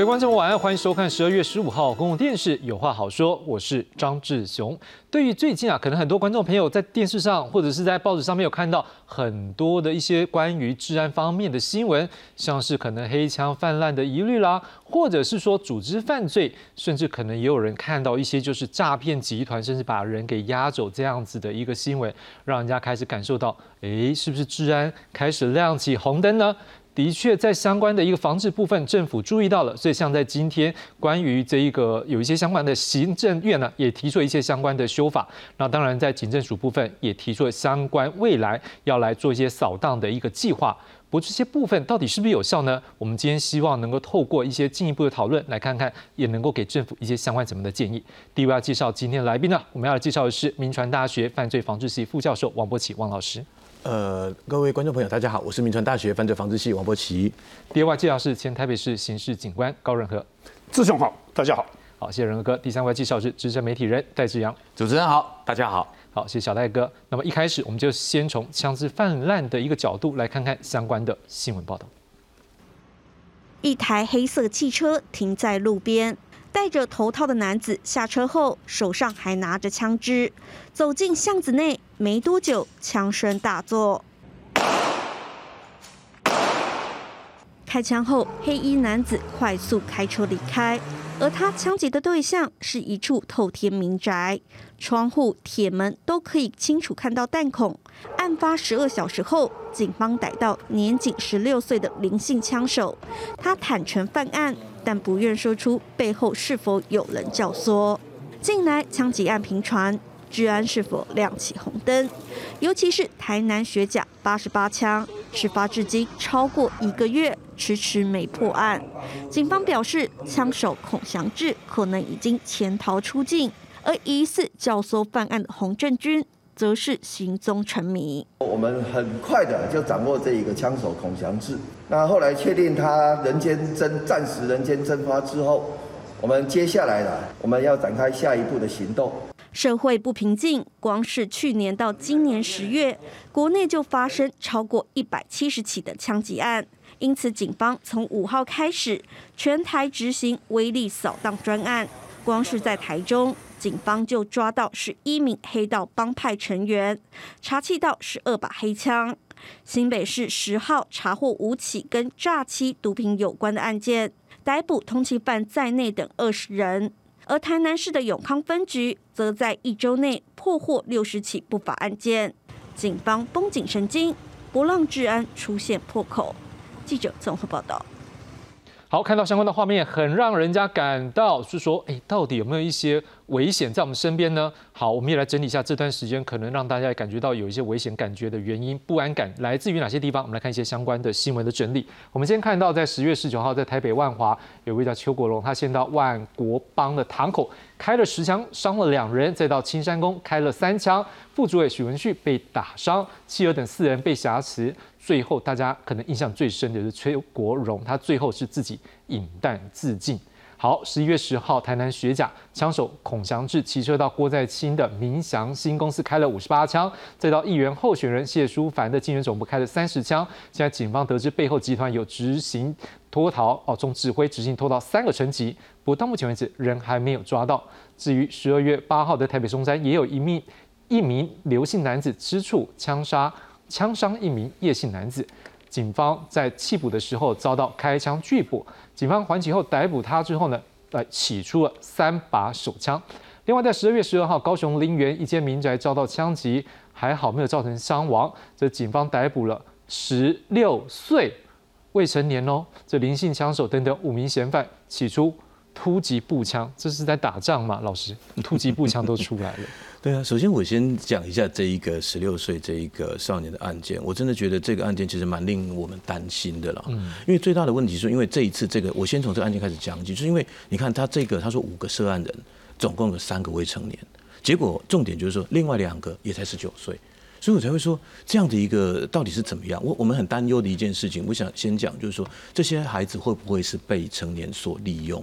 各位观众晚安，欢迎收看十二月十五号公共电视《有话好说》，我是张志雄。对于最近啊，可能很多观众朋友在电视上或者是在报纸上面有看到很多的一些关于治安方面的新闻，像是可能黑枪泛滥的疑虑啦，或者是说组织犯罪，甚至可能也有人看到一些就是诈骗集团，甚至把人给押走这样子的一个新闻，让人家开始感受到，诶，是不是治安开始亮起红灯呢？的确，在相关的一个防治部分，政府注意到了，所以像在今天关于这一个有一些相关的行政院呢，也提出了一些相关的修法。那当然，在警政署部分也提出了相关未来要来做一些扫荡的一个计划。不过这些部分到底是不是有效呢？我们今天希望能够透过一些进一步的讨论，来看看也能够给政府一些相关怎么的建议。第一位要介绍今天的来宾呢，我们要介绍的是民传大学犯罪防治系副教授王博启王老师。呃，各位观众朋友，大家好，我是民传大学犯罪防治系王博奇。第二位介绍是前台北市刑事警官高仁和，志雄好，大家好，好，谢谢仁和哥。第三位介绍是资深媒体人戴志阳，主持人好，大家好，好，谢谢小戴哥。那么一开始我们就先从枪支泛滥的一个角度来看看相关的新闻报道。一台黑色汽车停在路边。戴着头套的男子下车后，手上还拿着枪支，走进巷子内，没多久，枪声大作。开枪后，黑衣男子快速开车离开，而他枪击的对象是一处透天民宅，窗户、铁门都可以清楚看到弹孔。案发十二小时后，警方逮到年仅十六岁的林姓枪手，他坦诚犯案。但不愿说出背后是否有人教唆。近来枪击案频传，治安是否亮起红灯？尤其是台南学甲八十八枪，事发至今超过一个月，迟迟没破案。警方表示，枪手孔祥志可能已经潜逃出境，而疑似教唆犯案的洪振军。则是行踪成谜。我们很快的就掌握这一个枪手孔祥志。那后来确定他人间蒸暂时人间蒸发之后，我们接下来呢，我们要展开下一步的行动。社会不平静，光是去年到今年十月，国内就发生超过一百七十起的枪击案。因此，警方从五号开始全台执行威力扫荡专案。光是在台中。警方就抓到十一名黑道帮派成员，查缉到十二把黑枪。新北市十号查获五起跟诈欺毒品有关的案件，逮捕通缉犯在内等二十人。而台南市的永康分局则在一周内破获六十起不法案件，警方绷紧神经，不让治安出现破口。记者综合报道。好，看到相关的画面，很让人家感到是说，哎，到底有没有一些？危险在我们身边呢。好，我们也来整理一下这段时间可能让大家感觉到有一些危险感觉的原因、不安感来自于哪些地方？我们来看一些相关的新闻的整理。我们先看到，在十月十九号，在台北万华有位叫邱国龙，他先到万国邦的堂口开了十枪，伤了两人；再到青山宫开了三枪，副主委许文旭被打伤，妻儿等四人被挟持。最后，大家可能印象最深的是邱国荣，他最后是自己引弹自尽。好，十一月十号，台南学甲枪手孔祥志骑车到郭在清的明祥新公司开了五十八枪，再到议员候选人谢淑凡的竞选总部开了三十枪。现在警方得知背后集团有执行脱逃哦，从指挥执行脱逃三个层级，不过到目前为止人还没有抓到。至于十二月八号的台北松山，也有一名一名刘姓男子吃醋枪杀枪伤一名叶姓男子。警方在缉捕的时候遭到开枪拒捕，警方还击后逮捕他之后呢，呃，起出了三把手枪。另外，在十二月十二号，高雄林园一间民宅遭到枪击，还好没有造成伤亡。这警方逮捕了十六岁未成年哦，这林姓枪手等等五名嫌犯，起出突击步枪，这是在打仗吗？老师，突击步枪都出来了。对啊，首先我先讲一下这一个十六岁这一个少年的案件，我真的觉得这个案件其实蛮令我们担心的了。嗯，因为最大的问题是因为这一次这个，我先从这个案件开始讲起，就是因为你看他这个他说五个涉案人，总共有三个未成年，结果重点就是说另外两个也才十九岁，所以我才会说这样的一个到底是怎么样？我我们很担忧的一件事情，我想先讲，就是说这些孩子会不会是被成年所利用？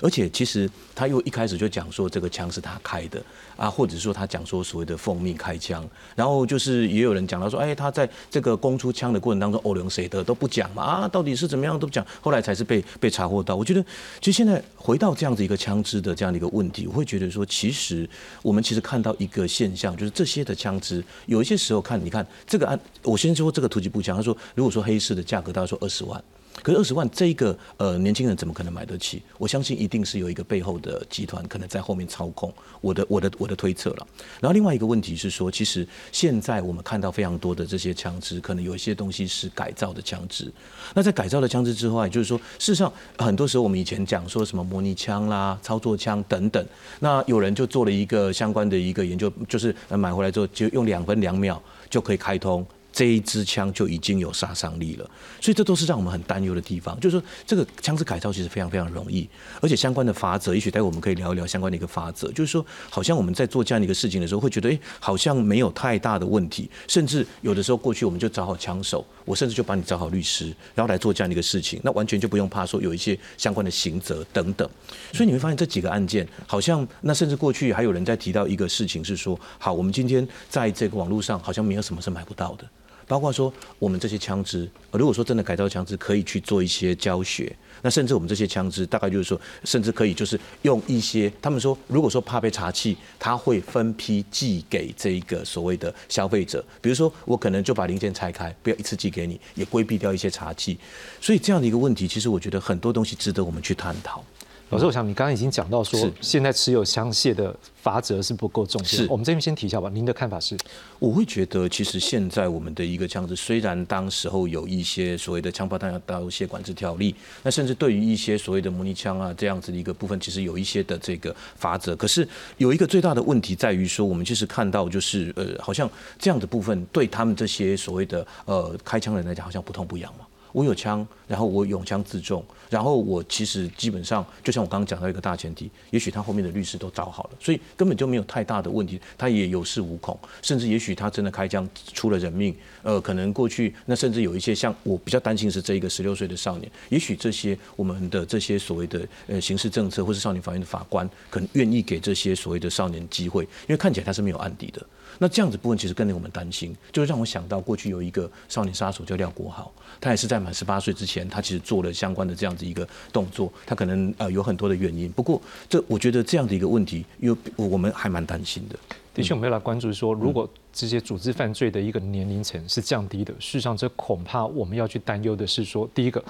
而且其实他又一开始就讲说这个枪是他开的啊，或者说他讲说所谓的奉命开枪，然后就是也有人讲到说，哎，他在这个供出枪的过程当中，欧良谁的都不讲嘛啊，到底是怎么样都不讲，后来才是被被查获到。我觉得其实现在回到这样子一个枪支的这样的一个问题，我会觉得说，其实我们其实看到一个现象，就是这些的枪支有一些。时候看，你看这个案，我先说这个突击步枪。他说，如果说黑市的价格，大概说二十万。可是二十万，这个呃年轻人怎么可能买得起？我相信一定是有一个背后的集团可能在后面操控。我的我的我的推测了。然后另外一个问题是说，其实现在我们看到非常多的这些枪支，可能有一些东西是改造的枪支。那在改造的枪支之外，就是说，事实上很多时候我们以前讲说什么模拟枪啦、操作枪等等，那有人就做了一个相关的一个研究，就是买回来之后就用两分两秒就可以开通。这一支枪就已经有杀伤力了，所以这都是让我们很担忧的地方。就是说，这个枪支改造其实非常非常容易，而且相关的法则，也许待会我们可以聊一聊相关的一个法则。就是说，好像我们在做这样的一个事情的时候，会觉得，哎，好像没有太大的问题。甚至有的时候，过去我们就找好枪手，我甚至就帮你找好律师，然后来做这样的一个事情，那完全就不用怕说有一些相关的刑责等等。所以你会发现这几个案件，好像那甚至过去还有人在提到一个事情是说，好，我们今天在这个网络上好像没有什么是买不到的。包括说我们这些枪支，如果说真的改造枪支，可以去做一些教学。那甚至我们这些枪支，大概就是说，甚至可以就是用一些，他们说，如果说怕被查气，他会分批寄给这一个所谓的消费者。比如说，我可能就把零件拆开，不要一次寄给你，也规避掉一些查气。所以这样的一个问题，其实我觉得很多东西值得我们去探讨。老师，我想你刚刚已经讲到说，现在持有枪械的罚则是不够重视。我们这边先提一下吧。您的看法是？我会觉得，其实现在我们的一个枪支，虽然当时候有一些所谓的枪炮弹药刀械管制条例，那甚至对于一些所谓的模拟枪啊这样子的一个部分，其实有一些的这个法则。可是有一个最大的问题在于说，我们其实看到就是呃，好像这样的部分对他们这些所谓的呃开枪人来讲，好像不痛不痒嘛。我有枪，然后我拥枪自重，然后我其实基本上就像我刚刚讲到一个大前提，也许他后面的律师都找好了，所以根本就没有太大的问题，他也有恃无恐，甚至也许他真的开枪出了人命，呃，可能过去那甚至有一些像我比较担心是这一个十六岁的少年，也许这些我们的这些所谓的呃刑事政策或是少年法院的法官，可能愿意给这些所谓的少年机会，因为看起来他是没有案底的。那这样子部分其实更令我们担心，就是让我想到过去有一个少年杀手叫廖国豪，他也是在满十八岁之前，他其实做了相关的这样子一个动作，他可能呃有很多的原因。不过这我觉得这样的一个问题，又我们还蛮担心的。的确，我们要来关注说，如果这些组织犯罪的一个年龄层是降低的，事实上这恐怕我们要去担忧的是说，第一个，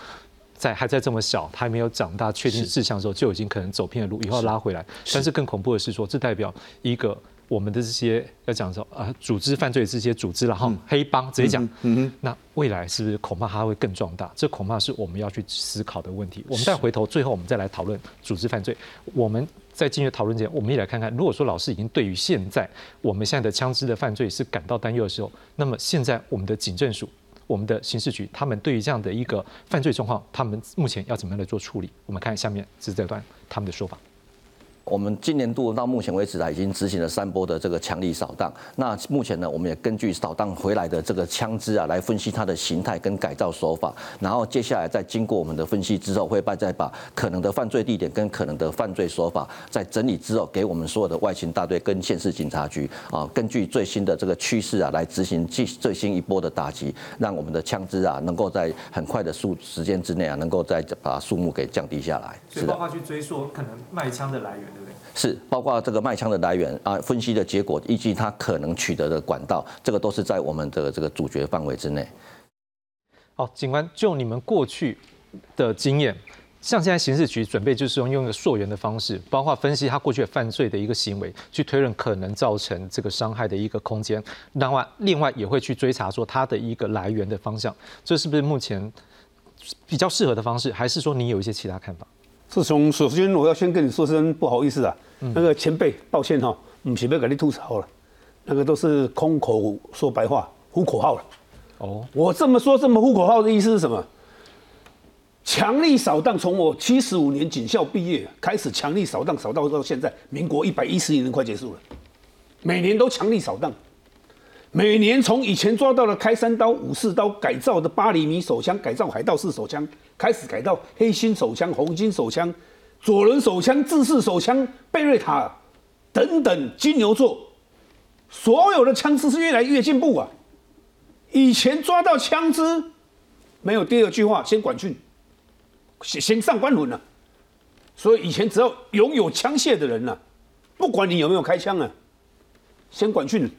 在还在这么小，他还没有长大确定志向的时候，就已经可能走偏了路，以后拉回来。但是更恐怖的是说，这代表一个。我们的这些要讲说啊，组织犯罪这些组织然后黑帮直接讲，那未来是不是恐怕它会更壮大？这恐怕是我们要去思考的问题。我们再回头，最后我们再来讨论组织犯罪。我们在进入讨论前，我们也来看看，如果说老师已经对于现在我们现在的枪支的犯罪是感到担忧的时候，那么现在我们的警政署、我们的刑事局，他们对于这样的一个犯罪状况，他们目前要怎么样来做处理？我们看下面是这段他们的说法。我们今年度到目前为止啊，已经执行了三波的这个强力扫荡。那目前呢，我们也根据扫荡回来的这个枪支啊，来分析它的形态跟改造手法。然后接下来再经过我们的分析之后，会把再把可能的犯罪地点跟可能的犯罪手法在整理之后，给我们所有的外勤大队跟县市警察局啊，根据最新的这个趋势啊，来执行最最新一波的打击，让我们的枪支啊，能够在很快的数时间之内啊，能够再把数目给降低下来。所以包括去追溯可能卖枪的来源。是，包括这个卖枪的来源啊，分析的结果以及他可能取得的管道，这个都是在我们的这个主角范围之内。好，警官，就你们过去的经验，像现在刑事局准备就是用用一个溯源的方式，包括分析他过去的犯罪的一个行为，去推论可能造成这个伤害的一个空间。另外，另外也会去追查说他的一个来源的方向，这是不是目前比较适合的方式？还是说你有一些其他看法？自从首先我要先跟你说声不好意思啊，那个前辈，抱歉哈，不是要给你吐槽了，那个都是空口说白话，呼口号了。哦，我这么说这么呼口号的意思是什么？强力扫荡，从我七十五年警校毕业开始，强力扫荡扫荡到现在，民国一百一十年快结束了，每年都强力扫荡，每年从以前抓到的开山刀、武士刀改造的八厘米手枪，改造海盗式手枪，开始改造黑心手枪、红金手枪、左轮手枪、自式手枪、贝瑞塔等等金牛座，所有的枪支是越来越进步啊！以前抓到枪支，没有第二句话，先管训，先先上官轮了。所以以前只要拥有枪械的人呢，不管你有没有开枪啊，先管训，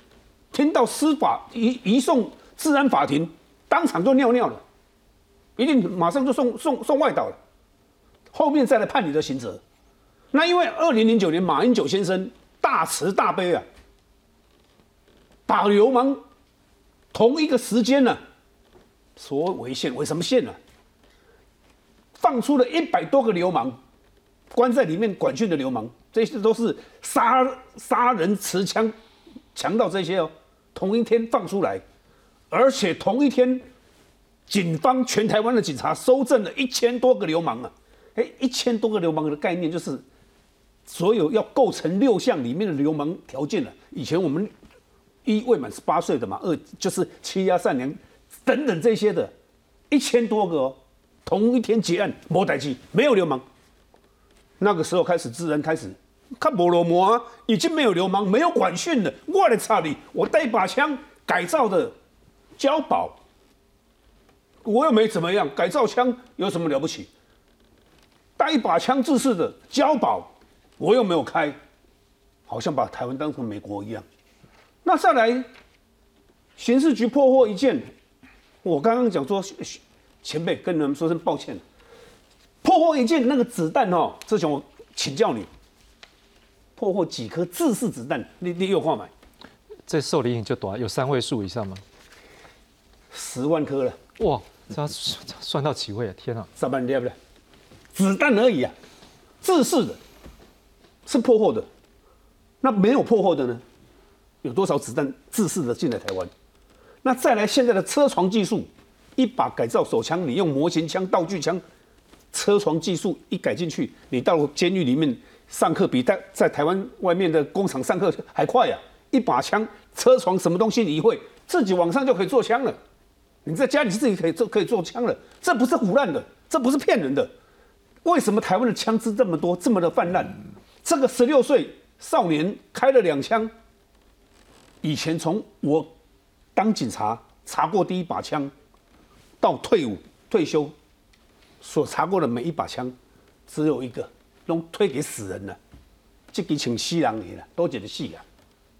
听到司法移移送治安法庭，当场就尿尿了，一定马上就送送送外岛了，后面再来判你的刑责。那因为二零零九年马英九先生大慈大悲啊，把流氓同一个时间呢，所为限为什么限呢？放出了一百多个流氓。关在里面管训的流氓，这些都是杀杀人持枪强盗这些哦，同一天放出来，而且同一天，警方全台湾的警察收证了一千多个流氓啊！哎，一千多个流氓的概念就是，所有要构成六项里面的流氓条件了。以前我们一未满十八岁的嘛，二就是欺压善良等等这些的，一千多个哦，同一天结案，没代机，没有流氓。那个时候开始，自然开始看菠萝膜啊，已经没有流氓，没有管训了。我的操你！我带把枪改造的交保，我又没怎么样，改造枪有什么了不起？带一把枪自式的交保，我又没有开，好像把台湾当成美国一样。那再来，刑事局破获一件，我刚刚讲说，前辈跟你们说声抱歉。破获一件那个子弹哦，志雄，我请教你，破获几颗自式子弹？你你有话买？这受理就多，有三位数以上吗？十万颗了，哇！这要算到几位啊？天啊！三万对不对？子弹而已啊，自式的，是破获的。那没有破获的呢？有多少子弹自式的进来台湾？那再来现在的车床技术，一把改造手枪，你用模型枪、道具枪。车床技术一改进去，你到监狱里面上课，比在在台湾外面的工厂上课还快呀！一把枪，车床什么东西你会，自己网上就可以做枪了。你在家里自己可以做，可以做枪了。这不是胡乱的，这不是骗人的。为什么台湾的枪支这么多，这么的泛滥？这个十六岁少年开了两枪，以前从我当警察查过第一把枪，到退伍退休。所查过的每一把枪，只有一个，都推给死人了。这给请西郎爷了，多解的戏啊，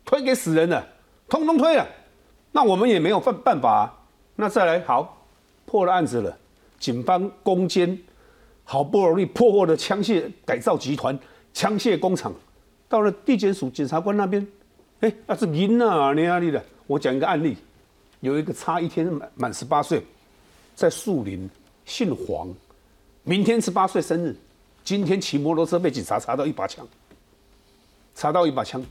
推给死人了，通通推了。那我们也没有办办法。那再来好，破了案子了，警方攻坚，好不容易破获的枪械改造集团、枪械工厂，到了地检署检察官那边，哎，那是银啊，你哪里的？我讲一个案例，有一个差一天满满十八岁，在树林，姓黄。明天十八岁生日，今天骑摩托车被警察查到一把枪，查到一把枪，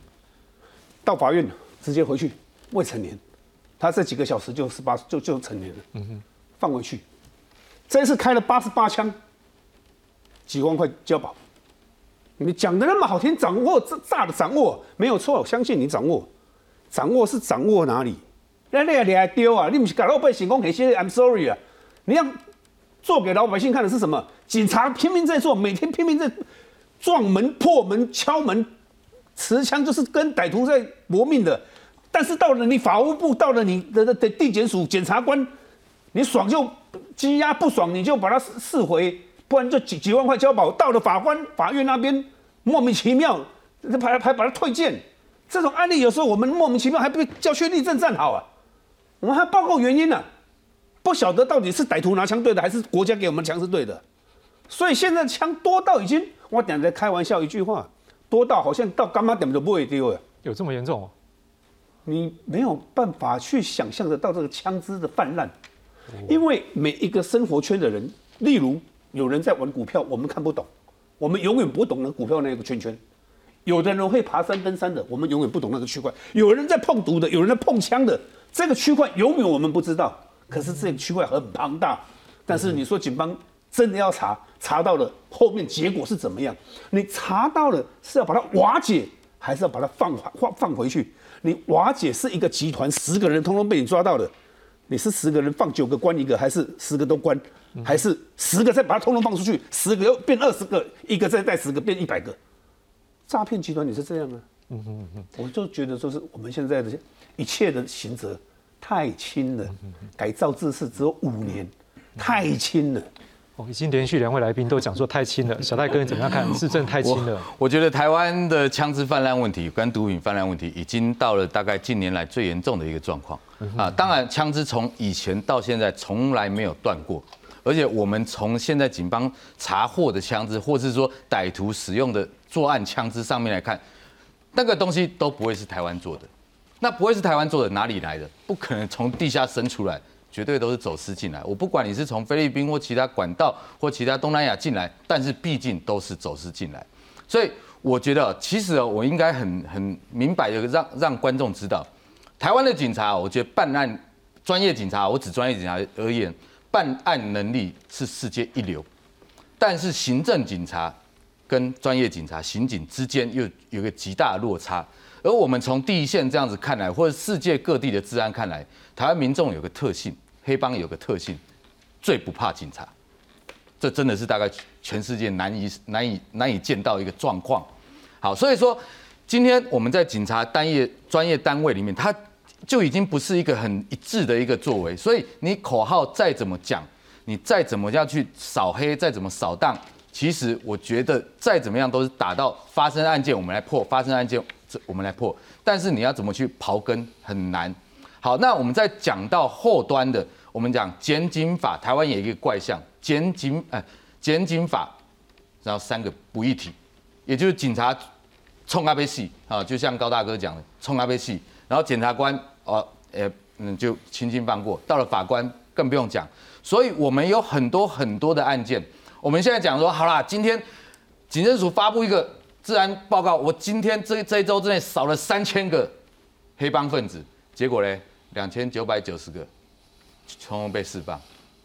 到法院直接回去，未成年，他这几个小时就十八就就成年了，嗯哼，放回去，这次开了八十八枪，几万块交保，你讲的那么好听，掌握这大的掌握没有错，相信你掌握，掌握是掌握哪里？那你你还丢啊？你不是搞老百姓讲那些 I'm sorry 啊？你要。做给老百姓看的是什么？警察拼命在做，每天拼命在撞门、破门、敲门，持枪就是跟歹徒在搏命的。但是到了你法务部，到了你的的地检署检察官，你爽就羁押，不爽你就把他释回，不然就几几万块交保。到了法官法院那边，莫名其妙，还还把他退件。这种案例有时候我们莫名其妙还被叫去立正站好啊，我们还报告原因呢。不晓得到底是歹徒拿枪对的，还是国家给我们枪是对的，所以现在枪多到已经，我等在开玩笑一句话，多到好像到干妈点都不会丢了，有这么严重哦？你没有办法去想象得到这个枪支的泛滥，因为每一个生活圈的人，例如有人在玩股票，我们看不懂，我们永远不懂那股票那个圈圈；有的人会爬山登山的，我们永远不懂那个区块；有人在碰毒的，有人在碰枪的，这个区块永远我们不知道。可是这个区块很庞大，但是你说警方真的要查，查到了后面结果是怎么样？你查到了是要把它瓦解，还是要把它放放放回去？你瓦解是一个集团，十个人通通被你抓到的，你是十个人放九个关一个，还是十个都关，还是十个再把它通通放出去，十个又变二十个，一个再带十个变一百个？诈骗集团你是这样啊？嗯嗯嗯，我就觉得说是我们现在的一切的刑责太轻了，改造制式只有五年，太轻了。哦，已经连续两位来宾都讲说太轻了，小戴哥你怎么样看？是真的太轻了？我觉得台湾的枪支泛滥问题跟毒品泛滥问题，已经到了大概近年来最严重的一个状况啊。当然，枪支从以前到现在从来没有断过，而且我们从现在警方查获的枪支，或是说歹徒使用的作案枪支上面来看，那个东西都不会是台湾做的。那不会是台湾做的，哪里来的？不可能从地下生出来。绝对都是走私进来，我不管你是从菲律宾或其他管道或其他东南亚进来，但是毕竟都是走私进来，所以我觉得其实我应该很很明白的让让观众知道，台湾的警察，我觉得办案专业警察，我指专业警察而言，办案能力是世界一流，但是行政警察跟专业警察、刑警之间又有个极大的落差，而我们从第一线这样子看来，或者世界各地的治安看来，台湾民众有个特性。黑帮有个特性，最不怕警察，这真的是大概全世界难以难以难以见到一个状况。好，所以说今天我们在警察单业专业单位里面，它就已经不是一个很一致的一个作为。所以你口号再怎么讲，你再怎么样去扫黑，再怎么扫荡，其实我觉得再怎么样都是打到发生案件我们来破，发生案件这我们来破。但是你要怎么去刨根很难。好，那我们在讲到后端的。我们讲检警法，台湾有一个怪象，检警哎，检警法，然后三个不一体，也就是警察冲阿贝戏啊，就像高大哥讲的冲阿贝戏，然后检察官哦，呃嗯就轻轻放过，到了法官更不用讲，所以我们有很多很多的案件，我们现在讲说好啦，今天警政署发布一个治安报告，我今天这这一周之内少了三千个黑帮分子，结果呢两千九百九十个。从容被释放，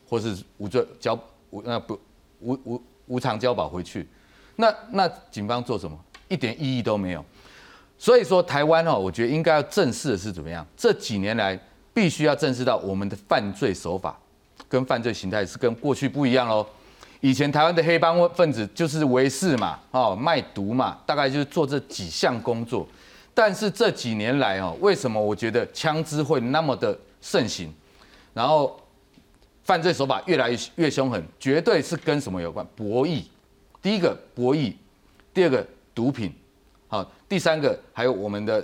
或是无罪交无那不无无无偿交保回去，那那警方做什么？一点意义都没有。所以说台湾哦，我觉得应该要正视的是怎么样？这几年来必须要正视到我们的犯罪手法跟犯罪形态是跟过去不一样喽。以前台湾的黑帮分子就是违事嘛，哦卖毒嘛，大概就是做这几项工作。但是这几年来哦，为什么我觉得枪支会那么的盛行？然后，犯罪手法越来越越凶狠，绝对是跟什么有关？博弈，第一个博弈，第二个毒品，好，第三个还有我们的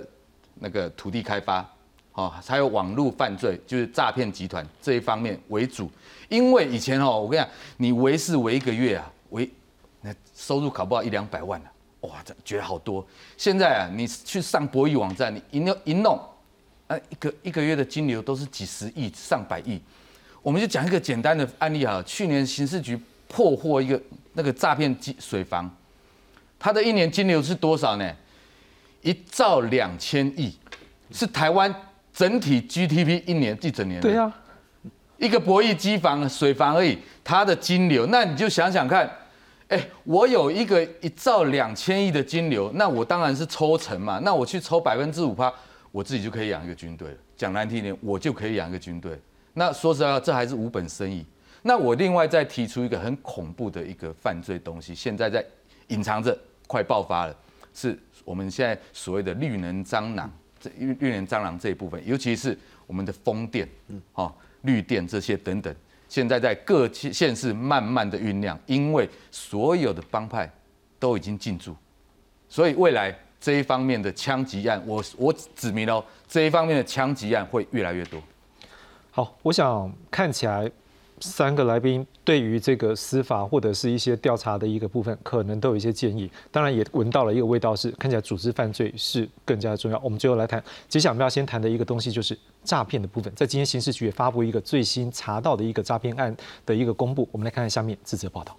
那个土地开发，好，还有网络犯罪，就是诈骗集团这一方面为主。因为以前哦，我跟你讲，你维是维一个月啊，维那收入考不好一两百万啊，哇，这觉得好多。现在啊，你去上博弈网站，你一弄一弄。啊，一个一个月的金流都是几十亿、上百亿。我们就讲一个简单的案例啊，去年刑事局破获一个那个诈骗机水房，它的一年金流是多少呢？一兆两千亿，是台湾整体 GDP 一年一整年。对啊，一个博弈机房、水房而已，它的金流，那你就想想看，哎，我有一个一兆两千亿的金流，那我当然是抽成嘛，那我去抽百分之五趴。我自己就可以养一个军队。讲难听点，我就可以养一个军队。那说实话，这还是无本生意。那我另外再提出一个很恐怖的一个犯罪东西，现在在隐藏着，快爆发了，是我们现在所谓的绿能蟑螂。这绿绿能蟑螂这一部分，尤其是我们的风电、嗯哦绿电这些等等，现在在各县市慢慢的酝酿，因为所有的帮派都已经进驻，所以未来。这一方面的枪击案，我我指明了这一方面的枪击案会越来越多。好，我想看起来三个来宾对于这个司法或者是一些调查的一个部分，可能都有一些建议。当然也闻到了一个味道，是看起来组织犯罪是更加重要。我们最后来谈，接下来我们要先谈的一个东西就是诈骗的部分。在今天刑事局也发布一个最新查到的一个诈骗案的一个公布，我们来看看下面这则报道。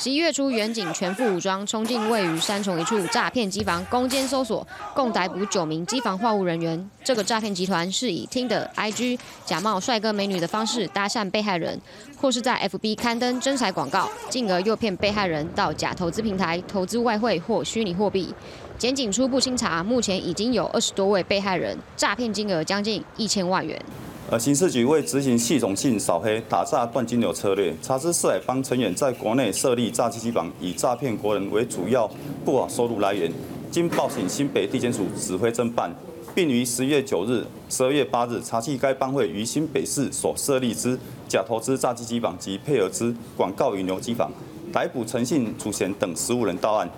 十一月初，远警全副武装冲进位于三重一处诈骗机房，攻坚搜索，共逮捕九名机房话务人员。这个诈骗集团是以听的 IG 假冒帅哥美女的方式搭讪被害人，或是在 FB 刊登真彩广告，进而诱骗被害人到假投资平台投资外汇或虚拟货币。检警初步清查，目前已经有二十多位被害人，诈骗金额将近一千万元。呃，刑事局为执行系统性扫黑、打诈断金流策略，查知四海帮成员在国内设立诈欺机房，以诈骗国人为主要不法收入来源。经报请新北地检署指挥侦办，并于十月九日、十二月八日查缉该帮会于新北市所设立之假投资诈欺机房及配合之广告引流机房，逮捕陈姓主嫌等十五人到案。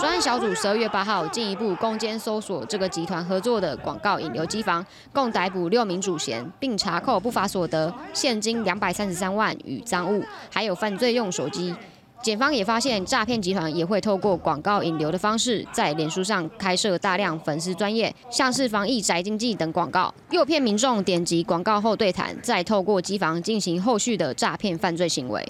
专案小组十二月八号进一步攻坚搜索这个集团合作的广告引流机房，共逮捕六名主嫌，并查扣不法所得现金两百三十三万与赃物，还有犯罪用手机。检方也发现，诈骗集团也会透过广告引流的方式，在脸书上开设大量粉丝专业，像是防疫宅经济等广告，诱骗民众点击广告后对谈，再透过机房进行后续的诈骗犯罪行为。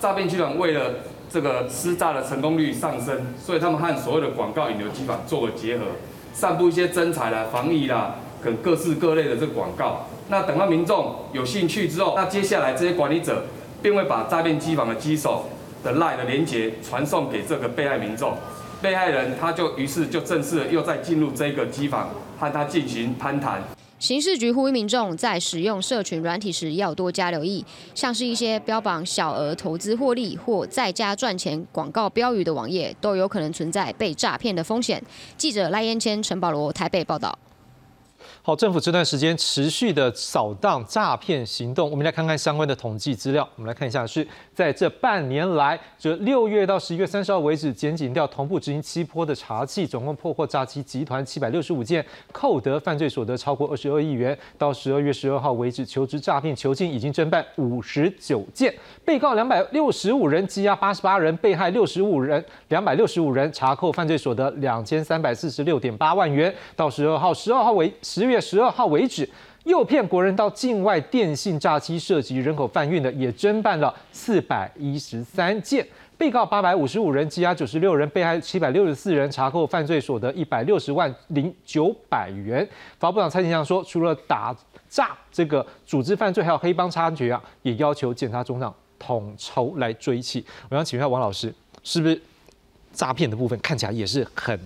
诈骗集团为了这个施诈的成功率上升，所以他们和所有的广告引流机房做了结合，散布一些真彩啦、防疫啦等各式各类的这个广告。那等到民众有兴趣之后，那接下来这些管理者便会把诈骗机房的机手的赖的连接传送给这个被害民众，被害人他就于是就正式又再进入这个机房和他进行攀谈。刑事局呼吁民众在使用社群软体时要多加留意，像是一些标榜小额投资获利或在家赚钱广告标语的网页，都有可能存在被诈骗的风险。记者赖燕谦、陈保罗台北报道。好，政府这段时间持续的扫荡诈骗行动，我们来看看相关的统计资料。我们来看一下，是在这半年来，这六月到十一月三十号为止，检警调同步执行七波的查缉，总共破获诈欺集团七百六十五件，扣得犯罪所得超过二十二亿元。到十二月十二号为止，求职诈骗囚禁已经侦办五十九件，被告两百六十五人，羁押八十八人，被害六十五人，两百六十五人，查扣犯罪所得两千三百四十六点八万元。到十二号，十二号为十。月十二号为止，诱骗国人到境外电信诈欺涉及人口贩运的，也侦办了四百一十三件，被告八百五十五人，羁押九十六人，被害七百六十四人，查扣犯罪所得一百六十万零九百元。法部长蔡清祥说，除了打诈这个组织犯罪，还有黑帮猖獗啊，也要求检察总长统筹来追起。我想请问一下王老师，是不是诈骗的部分看起来也是很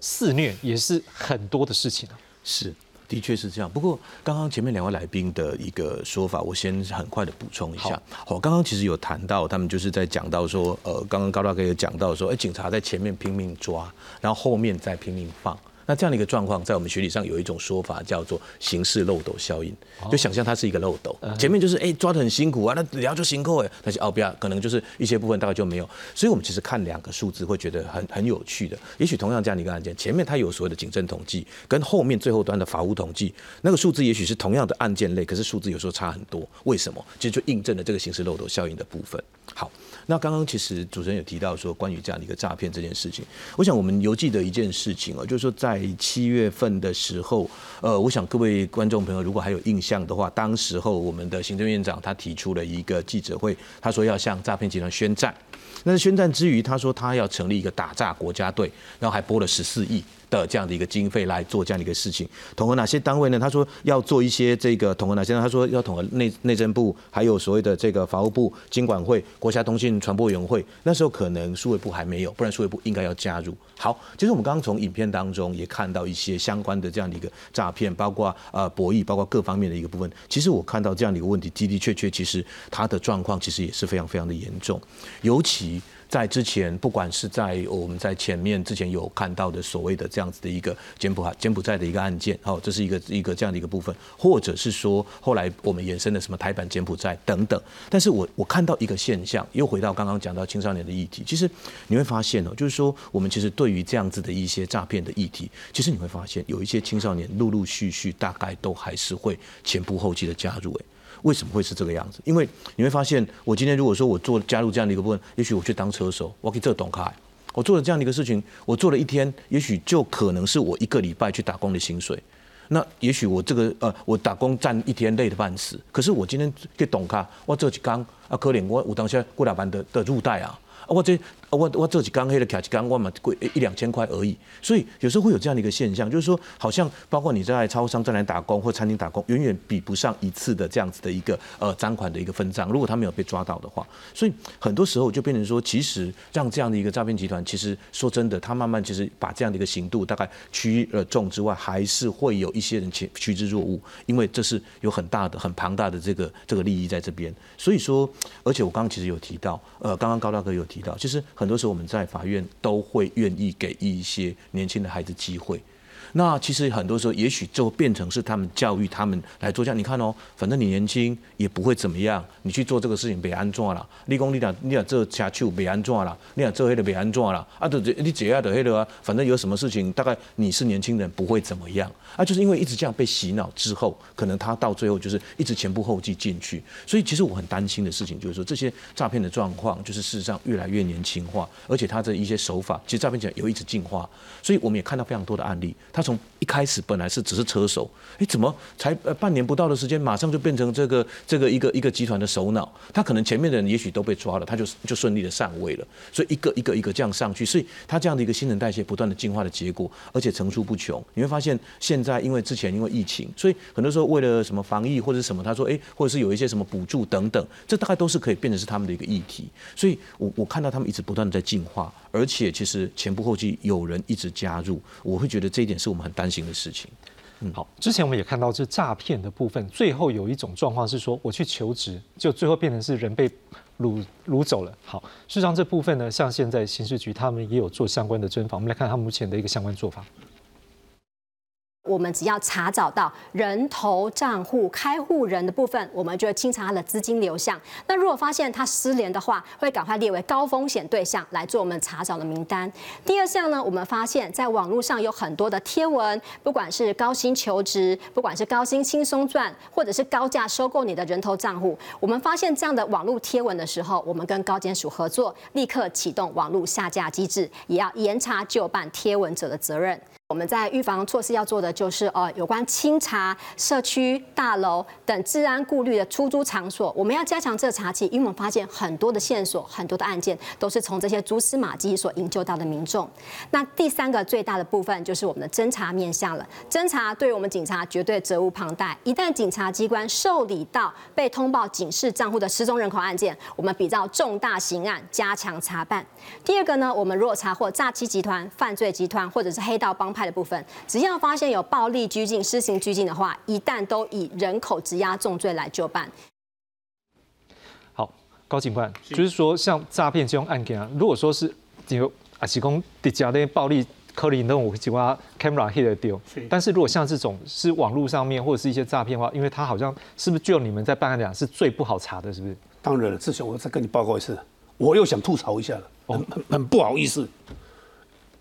肆虐，也是很多的事情啊？是。的确是这样，不过刚刚前面两位来宾的一个说法，我先很快的补充一下。好，刚刚其实有谈到，他们就是在讲到说，呃，刚刚高大哥有讲到说，哎，警察在前面拼命抓，然后后面再拼命放。那这样的一个状况，在我们学理上有一种说法叫做刑事漏斗效应，就想象它是一个漏斗，前面就是哎抓得很辛苦啊，那然后就辛苦哎，但是哦不要，可能就是一些部分大概就没有，所以我们其实看两个数字会觉得很很有趣的。也许同样这样的一个案件，前面它有所谓的警政统计，跟后面最后端的法务统计，那个数字也许是同样的案件类，可是数字有时候差很多。为什么？其实就印证了这个刑事漏斗效应的部分。好。那刚刚其实主持人有提到说，关于这样的一个诈骗这件事情，我想我们犹记得一件事情哦，就是说在在七月份的时候，呃，我想各位观众朋友如果还有印象的话，当时候我们的行政院长他提出了一个记者会，他说要向诈骗集团宣战。那宣战之余，他说他要成立一个打诈国家队，然后还拨了十四亿。的这样的一个经费来做这样的一个事情，统合哪些单位呢？他说要做一些这个统合哪些？他说要统合内内政部，还有所谓的这个法务部、经管会、国家通信传播委员会。那时候可能数位部还没有，不然数位部应该要加入。好，其实我们刚刚从影片当中也看到一些相关的这样的一个诈骗，包括呃博弈，包括各方面的一个部分。其实我看到这样的一个问题的的确确，其实它的状况其实也是非常非常的严重，尤其。在之前，不管是在我们在前面之前有看到的所谓的这样子的一个柬埔寨柬埔寨的一个案件，好，这是一个一个这样的一个部分，或者是说后来我们延伸的什么台版柬埔寨等等。但是我我看到一个现象，又回到刚刚讲到青少年的议题，其实你会发现哦，就是说我们其实对于这样子的一些诈骗的议题，其实你会发现有一些青少年陆陆续续大概都还是会前仆后继的加入，哎。为什么会是这个样子？因为你会发现，我今天如果说我做加入这样的一个部分，也许我去当车手，我可以做懂开。我做了这样的一个事情，我做了一天，也许就可能是我一个礼拜去打工的薪水。那也许我这个呃，我打工站一天累得半死，可是我今天去懂卡，我这几缸啊，可怜我我当下过两班的的入袋啊，啊我这。我我这几缸黑的卡几缸，我嘛贵一两千块而已，所以有时候会有这样的一个现象，就是说，好像包括你在超商在来打工或餐厅打工，远远比不上一次的这样子的一个呃赃款的一个分账。如果他没有被抓到的话，所以很多时候就变成说，其实让这样的一个诈骗集团，其实说真的，他慢慢其实把这样的一个刑度大概趋了重之外，还是会有一些人趋趋之若鹜，因为这是有很大的、很庞大的这个这个利益在这边。所以说，而且我刚刚其实有提到，呃，刚刚高大哥有提到，其实很很多时候我们在法院都会愿意给一些年轻的孩子机会。那其实很多时候，也许就变成是他们教育他们来做这样。你看哦，反正你年轻也不会怎么样，你去做这个事情别安装了。立功，你俩你俩这下去别安装了，你俩这黑的别安装了。啊，这你解压的黑的啊，反正有什么事情，大概你是年轻人不会怎么样。啊，就是因为一直这样被洗脑之后，可能他到最后就是一直前仆后继进去。所以其实我很担心的事情就是说，这些诈骗的状况就是事实上越来越年轻化，而且他的一些手法，其实诈骗起来有一直进化。所以我们也看到非常多的案例，他。从一开始本来是只是车手，哎，怎么才半年不到的时间，马上就变成这个这个一个一个集团的首脑？他可能前面的人也许都被抓了，他就就顺利的上位了。所以一个一个一个这样上去，所以他这样的一个新陈代谢不断的进化的结果，而且层出不穷。你会发现现在因为之前因为疫情，所以很多时候为了什么防疫或者什么，他说哎，或者是有一些什么补助等等，这大概都是可以变成是他们的一个议题。所以我我看到他们一直不断的在进化，而且其实前仆后继有人一直加入，我会觉得这一点是。我们很担心的事情。嗯，好，之前我们也看到这诈骗的部分，最后有一种状况是说，我去求职，就最后变成是人被掳掳走了。好，事实上这部分呢，像现在刑事局他们也有做相关的专访，我们来看他目前的一个相关做法。我们只要查找到人头账户开户人的部分，我们就会清查他的资金流向。那如果发现他失联的话，会赶快列为高风险对象来做我们查找的名单。第二项呢，我们发现在网络上有很多的贴文，不管是高薪求职，不管是高薪轻松赚，或者是高价收购你的人头账户，我们发现这样的网络贴文的时候，我们跟高检署合作，立刻启动网络下架机制，也要严查就办贴文者的责任。我们在预防措施要做的就是，呃，有关清查社区大楼等治安顾虑的出租场所，我们要加强这查缉，因为我们发现很多的线索、很多的案件都是从这些蛛丝马迹所营救到的民众。那第三个最大的部分就是我们的侦查面向了，侦查对于我们警察绝对责无旁贷。一旦警察机关受理到被通报警示账户的失踪人口案件，我们比照重大刑案加强查办。第二个呢，我们如果查获诈欺集团、犯罪集团或者是黑道帮。派的部分，只要发现有暴力拘禁、施行拘禁的话，一旦都以人口质押重罪来就办。好，高警官，就是说像诈骗这种案件啊，如果说是有啊，提供底下的暴力颗粒那我喜欢，camera hit 丢。但是如果像这种是网络上面或者是一些诈骗的话，因为它好像是不是就你们在办案讲是最不好查的，是不是？当然了，志雄，我再跟你报告一次，我又想吐槽一下了，很很很不好意思。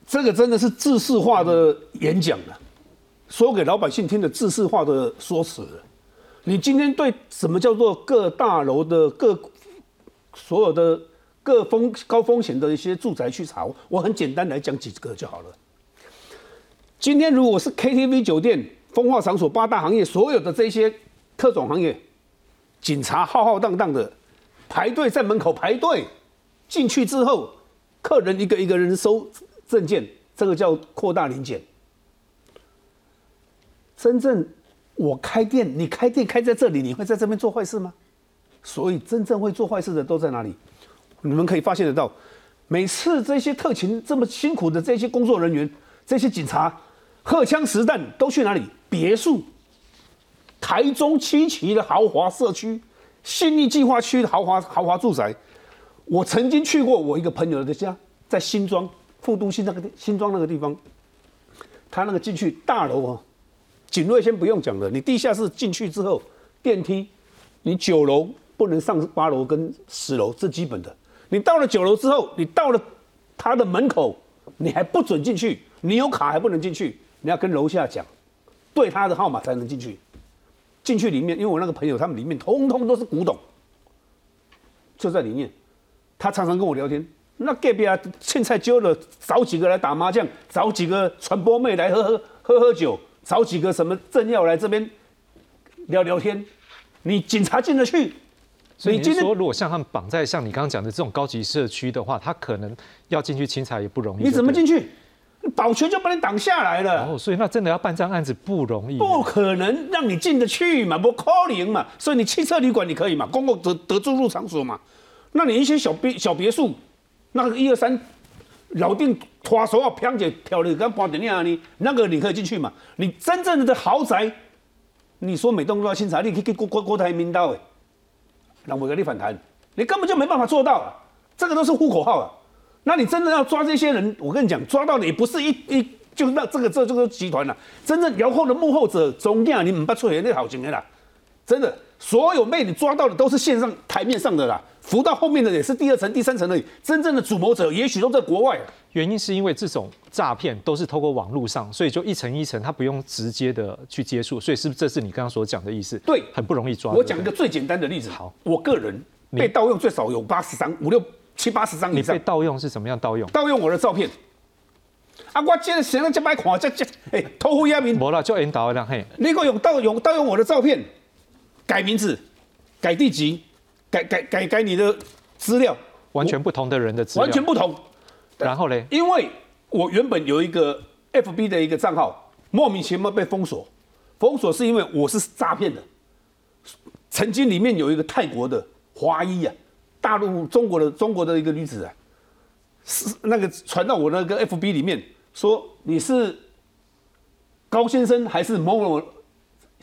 这个真的是制式化的演讲了，说给老百姓听的制式化的说辞。你今天对什么叫做各大楼的各所有的各风高风险的一些住宅去查，我很简单来讲几个就好了。今天如果是 KTV、酒店、风化场所八大行业所有的这些特种行业，警察浩浩荡荡的排队在门口排队进去之后，客人一个一个人收。证件，这个叫扩大临检。真正我开店，你开店开在这里，你会在这边做坏事吗？所以真正会做坏事的都在哪里？你们可以发现得到，每次这些特勤这么辛苦的这些工作人员，这些警察，荷枪实弹都去哪里？别墅，台中七期的豪华社区，新义计划区的豪华豪华住宅。我曾经去过我一个朋友的家，在新庄。富都新那个新庄那个地方，他那个进去大楼啊，警卫先不用讲了，你地下室进去之后，电梯，你九楼不能上八楼跟十楼，这基本的。你到了九楼之后，你到了他的门口，你还不准进去，你有卡还不能进去，你要跟楼下讲，对他的号码才能进去。进去里面，因为我那个朋友他们里面通通都是古董，就在里面，他常常跟我聊天。那隔壁啊，凊彩揪了，找几个来打麻将，找几个传播妹来喝喝喝喝酒，找几个什么政要来这边聊聊天，你警察进得去？所以你说，如果像他们绑在像你刚刚讲的这种高级社区的话，他可能要进去清查也不容易。你怎么进去？保全就把你挡下来了。哦，所以那真的要办这样案子不容易。不可能让你进得去嘛，不可能嘛。所以你汽车旅馆你可以嘛，公共得得住入场所嘛。那你一些小别小别墅，那个一二三老店拖手啊偏姐漂亮，刚搬点样呢，那个你可以进去嘛。你真正的豪宅，你说每栋都要清查，你可以给郭郭郭台铭到哎。那我跟你反弹，你根本就没办法做到啊！这个都是呼口号啊。那你真的要抓这些人，我跟你讲，抓到的也不是一一就那这个这这个集团了，真正遥控的幕后者，中间你不出现那好情的啦。真的，所有被你抓到的都是线上台面上的啦，浮到后面的也是第二层、第三层而已。真正的主谋者也许都在国外。原因是因为这种诈骗都是透过网络上，所以就一层一层，他不用直接的去接触，所以是不是这是你刚刚所讲的意思？对，很不容易抓。我讲一个最简单的例子，好，我个人被盗用最少有八十张，五六七八十张以上。你被盗用是什么样盗用？盗用我的照片。啊，我今日想要这摆看，这这，哎，偷户压名。无啦，就引导的嘿。你个用盗用盗用我的照片，改名字，改地籍，改改改改你的资料，完全不同的人的资料，完全不同。然后嘞，因为我原本有一个 FB 的一个账号，莫名其妙被封锁，封锁是因为我是诈骗的。曾经里面有一个泰国的华裔啊，大陆中国的中国的一个女子啊，是那个传到我那个 FB 里面说你是高先生还是某某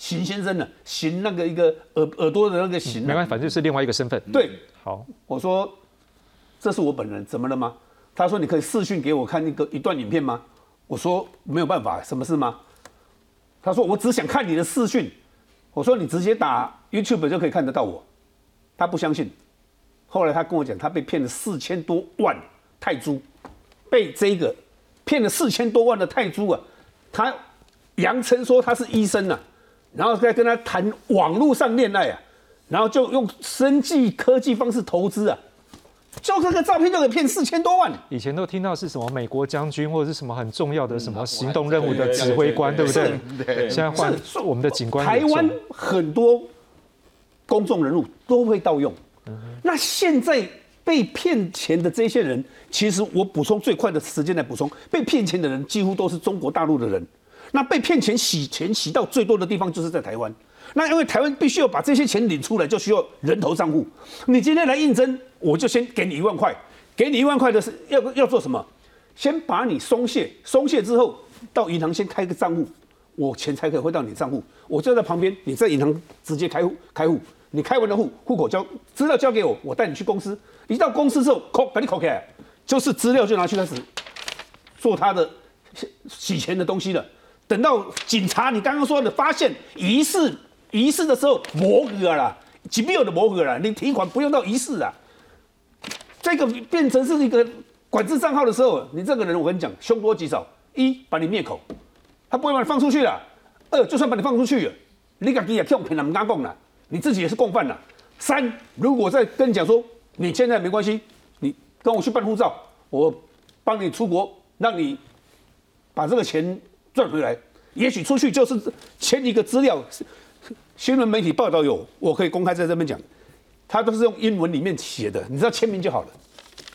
邢先生呢？邢那个一个耳耳朵的那个邢，没关系，反正是另外一个身份。对，好，我说这是我本人，怎么了吗？他说你可以视讯给我看一个一段影片吗？我说没有办法，什么事吗？他说我只想看你的视讯。我说你直接打 YouTube 就可以看得到我。他不相信。后来他跟我讲，他被骗了四千多万泰铢，被这个骗了四千多万的泰铢啊！他扬称说他是医生啊，然后再跟他谈网络上恋爱啊，然后就用生技科技方式投资啊。就这个照片就可以骗四千多万。以前都听到是什么美国将军或者是什么很重要的什么行动任务的指挥官，对不对？现在换我们的警官。台湾很多公众人物都会盗用。那现在被骗钱的这些人，其实我补充最快的时间来补充，被骗钱的人几乎都是中国大陆的人。那被骗钱洗钱洗到最多的地方就是在台湾。那因为台湾必须要把这些钱领出来，就需要人头账户。你今天来应征，我就先给你一万块，给你一万块的是要要做什么？先把你松懈，松懈之后到银行先开个账户，我钱才可以汇到你账户。我就在旁边，你在银行直接开户，开户，你开完了户，户口交资料交给我，我带你去公司。一到公司之后，扣把你扣开，就是资料就拿去开始做他的洗钱的东西了。等到警察你刚刚说的发现疑似。疑似的时候模糊了，几秒的模糊了，你提款不用到疑似啊。这个变成是一个管制账号的时候，你这个人我跟你讲，凶多吉少。一把你灭口，他不会把你放出去了。二就算把你放出去，你敢给也骗人唔敢供了，你自己也是共犯了。三如果再跟你讲说，你现在没关系，你跟我去办护照，我帮你出国，让你把这个钱赚回来。也许出去就是签一个资料。新闻媒体报道有，我可以公开在这边讲，他都是用英文里面写的，你知道签名就好了，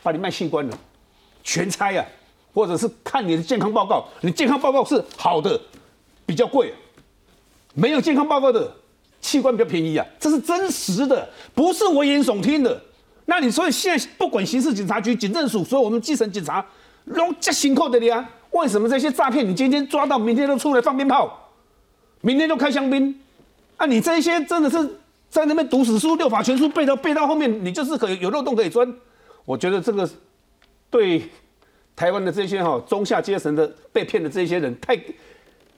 把你卖器官了，全拆啊，或者是看你的健康报告，你健康报告是好的，比较贵，没有健康报告的器官比较便宜啊，这是真实的，不是危言耸听的。那你所以现在不管刑事警察局、警政署，所有我们基层警察，拢加辛苦的呀。为什么这些诈骗你今天抓到，明天都出来放鞭炮，明天都开香槟？啊，你这些真的是在那边读死书、六法全书背到背到后面，你就是可有漏洞可以钻。我觉得这个对台湾的这些哈中下阶层的被骗的这些人太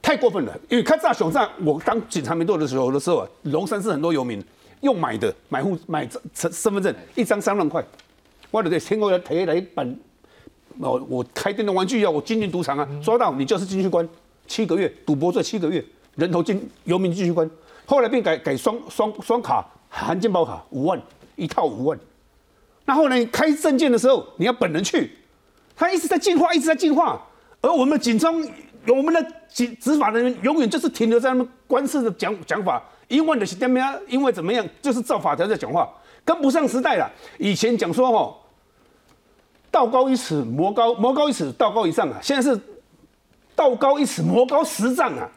太过分了。因为开炸熊站，我当警察没做的时候的时候啊，龙山是很多游民用买的买户买身身份证，一张三万块，我得天过来提来办。哦，我开电动玩具啊，我进进赌场啊，抓到你就是进去关七个月，赌博罪七个月，人头进游民进去关。后来变改改双双双卡含健保卡五万一套五万，那后来开证件的时候你要本人去，他一直在进化一直在进化，而我们警方我们的执执法人员永远就是停留在他们官司的讲讲法，因为的是怎么样，因为怎么样，就是照法条在讲话，跟不上时代了。以前讲说哦，道高一尺，魔高魔高一尺，道高一丈啊，现在是道高一尺，魔高十丈啊。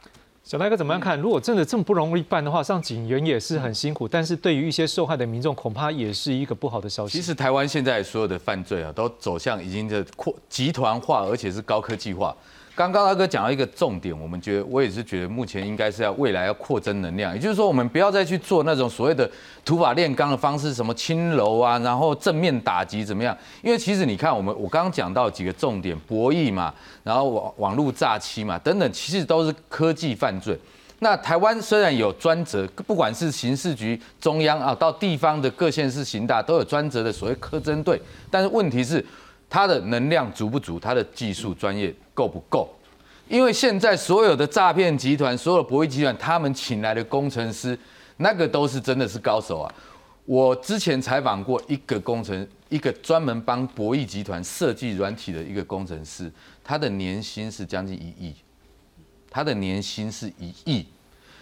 小大哥怎么样看？如果真的这么不容易办的话，上警员也是很辛苦，但是对于一些受害的民众，恐怕也是一个不好的消息。其实台湾现在所有的犯罪啊，都走向已经的扩集团化，而且是高科技化。刚刚大哥讲到一个重点，我们觉得我也是觉得目前应该是要未来要扩增能量，也就是说我们不要再去做那种所谓的土法炼钢的方式，什么轻柔啊，然后正面打击怎么样？因为其实你看我们我刚刚讲到几个重点，博弈嘛，然后网网络诈欺嘛等等，其实都是科技犯罪。那台湾虽然有专责，不管是刑事局、中央啊，到地方的各县市刑大都有专责的所谓科侦队，但是问题是它的能量足不足，它的技术专业。够不够？因为现在所有的诈骗集团、所有博弈集团，他们请来的工程师，那个都是真的是高手啊！我之前采访过一个工程，一个专门帮博弈集团设计软体的一个工程师，他的年薪是将近一亿，他的年薪是一亿。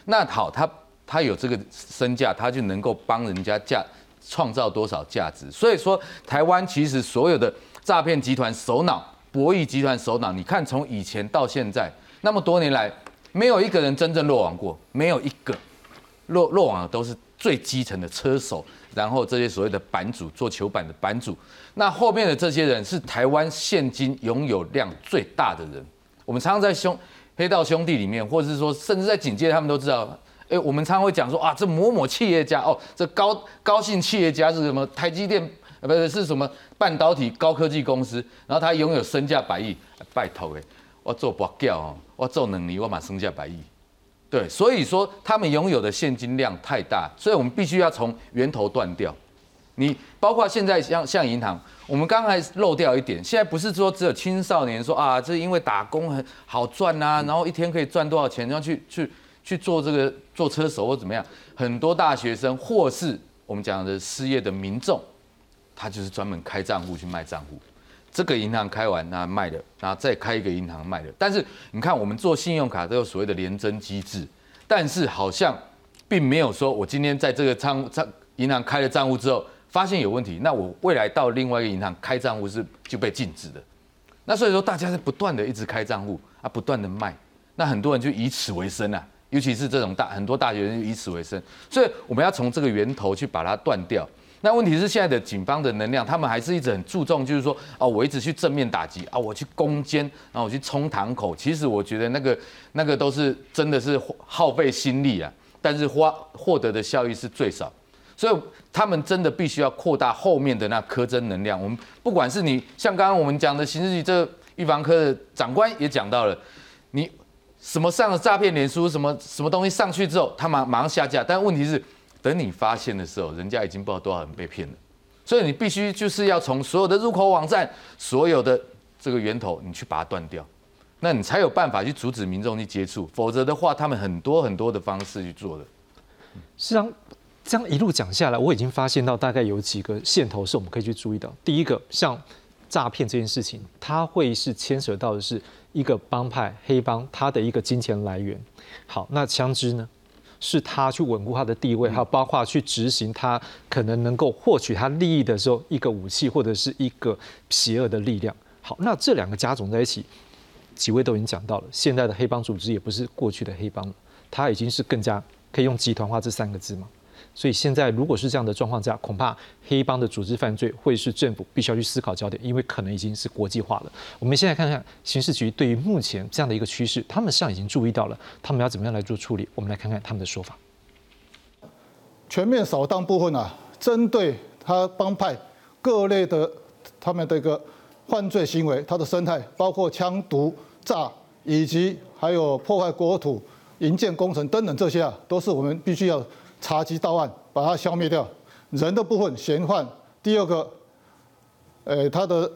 那好，他他有这个身价，他就能够帮人家价创造多少价值？所以说，台湾其实所有的诈骗集团首脑。博弈集团首脑，你看从以前到现在那么多年来，没有一个人真正落网过，没有一个落落网的都是最基层的车手，然后这些所谓的版主做球板的版主，那后面的这些人是台湾现金拥有量最大的人。我们常常在兄黑道兄弟里面，或者是说甚至在警界，他们都知道，哎，我们常常会讲说啊，这某某企业家哦，这高高兴企业家是什么？台积电。呃，不是是什么半导体高科技公司，然后他拥有身价百亿，拜托诶，我做不掉哦，我做能力，我买身价百亿，对，所以说他们拥有的现金量太大，所以我们必须要从源头断掉。你包括现在像像银行，我们刚才漏掉一点，现在不是说只有青少年说啊，这因为打工很好赚呐，然后一天可以赚多少钱，然后去去去做这个做车手或怎么样，很多大学生或是我们讲的失业的民众。他就是专门开账户去卖账户，这个银行开完那卖的，然后再开一个银行卖的。但是你看，我们做信用卡都有所谓的联征机制，但是好像并没有说我今天在这个账账银行开了账户之后发现有问题，那我未来到另外一个银行开账户是就被禁止的。那所以说大家是不断的一直开账户啊，不断的卖，那很多人就以此为生啊，尤其是这种大很多大学生以此为生，所以我们要从这个源头去把它断掉。那问题是现在的警方的能量，他们还是一直很注重，就是说，哦，我一直去正面打击啊，我去攻坚，然后我去冲堂口。其实我觉得那个那个都是真的是耗费心力啊，但是花获得的效益是最少。所以他们真的必须要扩大后面的那科侦能量。我们不管是你像刚刚我们讲的刑事局这预防科的长官也讲到了，你什么上了诈骗脸书什么什么东西上去之后，他马马上下架。但问题是。等你发现的时候，人家已经不知道多少人被骗了，所以你必须就是要从所有的入口网站、所有的这个源头，你去把它断掉，那你才有办法去阻止民众去接触，否则的话，他们很多很多的方式去做的。实际上，这样一路讲下来，我已经发现到大概有几个线头是我们可以去注意到。第一个，像诈骗这件事情，它会是牵扯到的是一个帮派黑帮它的一个金钱来源。好，那枪支呢？是他去稳固他的地位，还有包括去执行他可能能够获取他利益的时候，一个武器或者是一个邪恶的力量。好，那这两个加总在一起，几位都已经讲到了，现在的黑帮组织也不是过去的黑帮了，它已经是更加可以用集团化这三个字嘛。所以现在如果是这样的状况下，恐怕黑帮的组织犯罪会是政府必须要去思考焦点，因为可能已经是国际化了。我们现在看看刑事局对于目前这样的一个趋势，他们实际上已经注意到了，他们要怎么样来做处理？我们来看看他们的说法。全面扫荡部分啊，针对他帮派各类的他们的一个犯罪行为，他的生态包括枪毒炸，以及还有破坏国土、营建工程等等这些啊，都是我们必须要。查缉到案，把它消灭掉。人的部分，嫌犯。第二个，呃，他的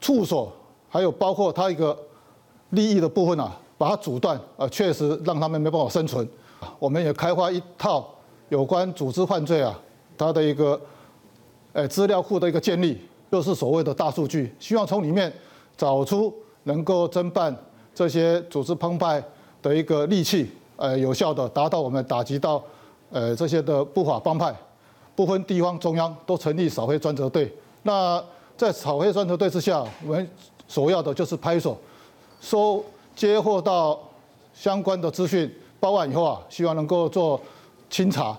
处所，还有包括他一个利益的部分啊，把它阻断，啊，确实让他们没办法生存。我们也开发一套有关组织犯罪啊，它的一个，呃，资料库的一个建立，就是所谓的大数据，希望从里面找出能够侦办这些组织帮派的一个利器，呃，有效的达到我们打击到呃这些的不法帮派，不分地方中央都成立扫黑专责队。那在扫黑专责队之下，我们首要的就是拍手，收接获到相关的资讯报案以后啊，希望能够做清查。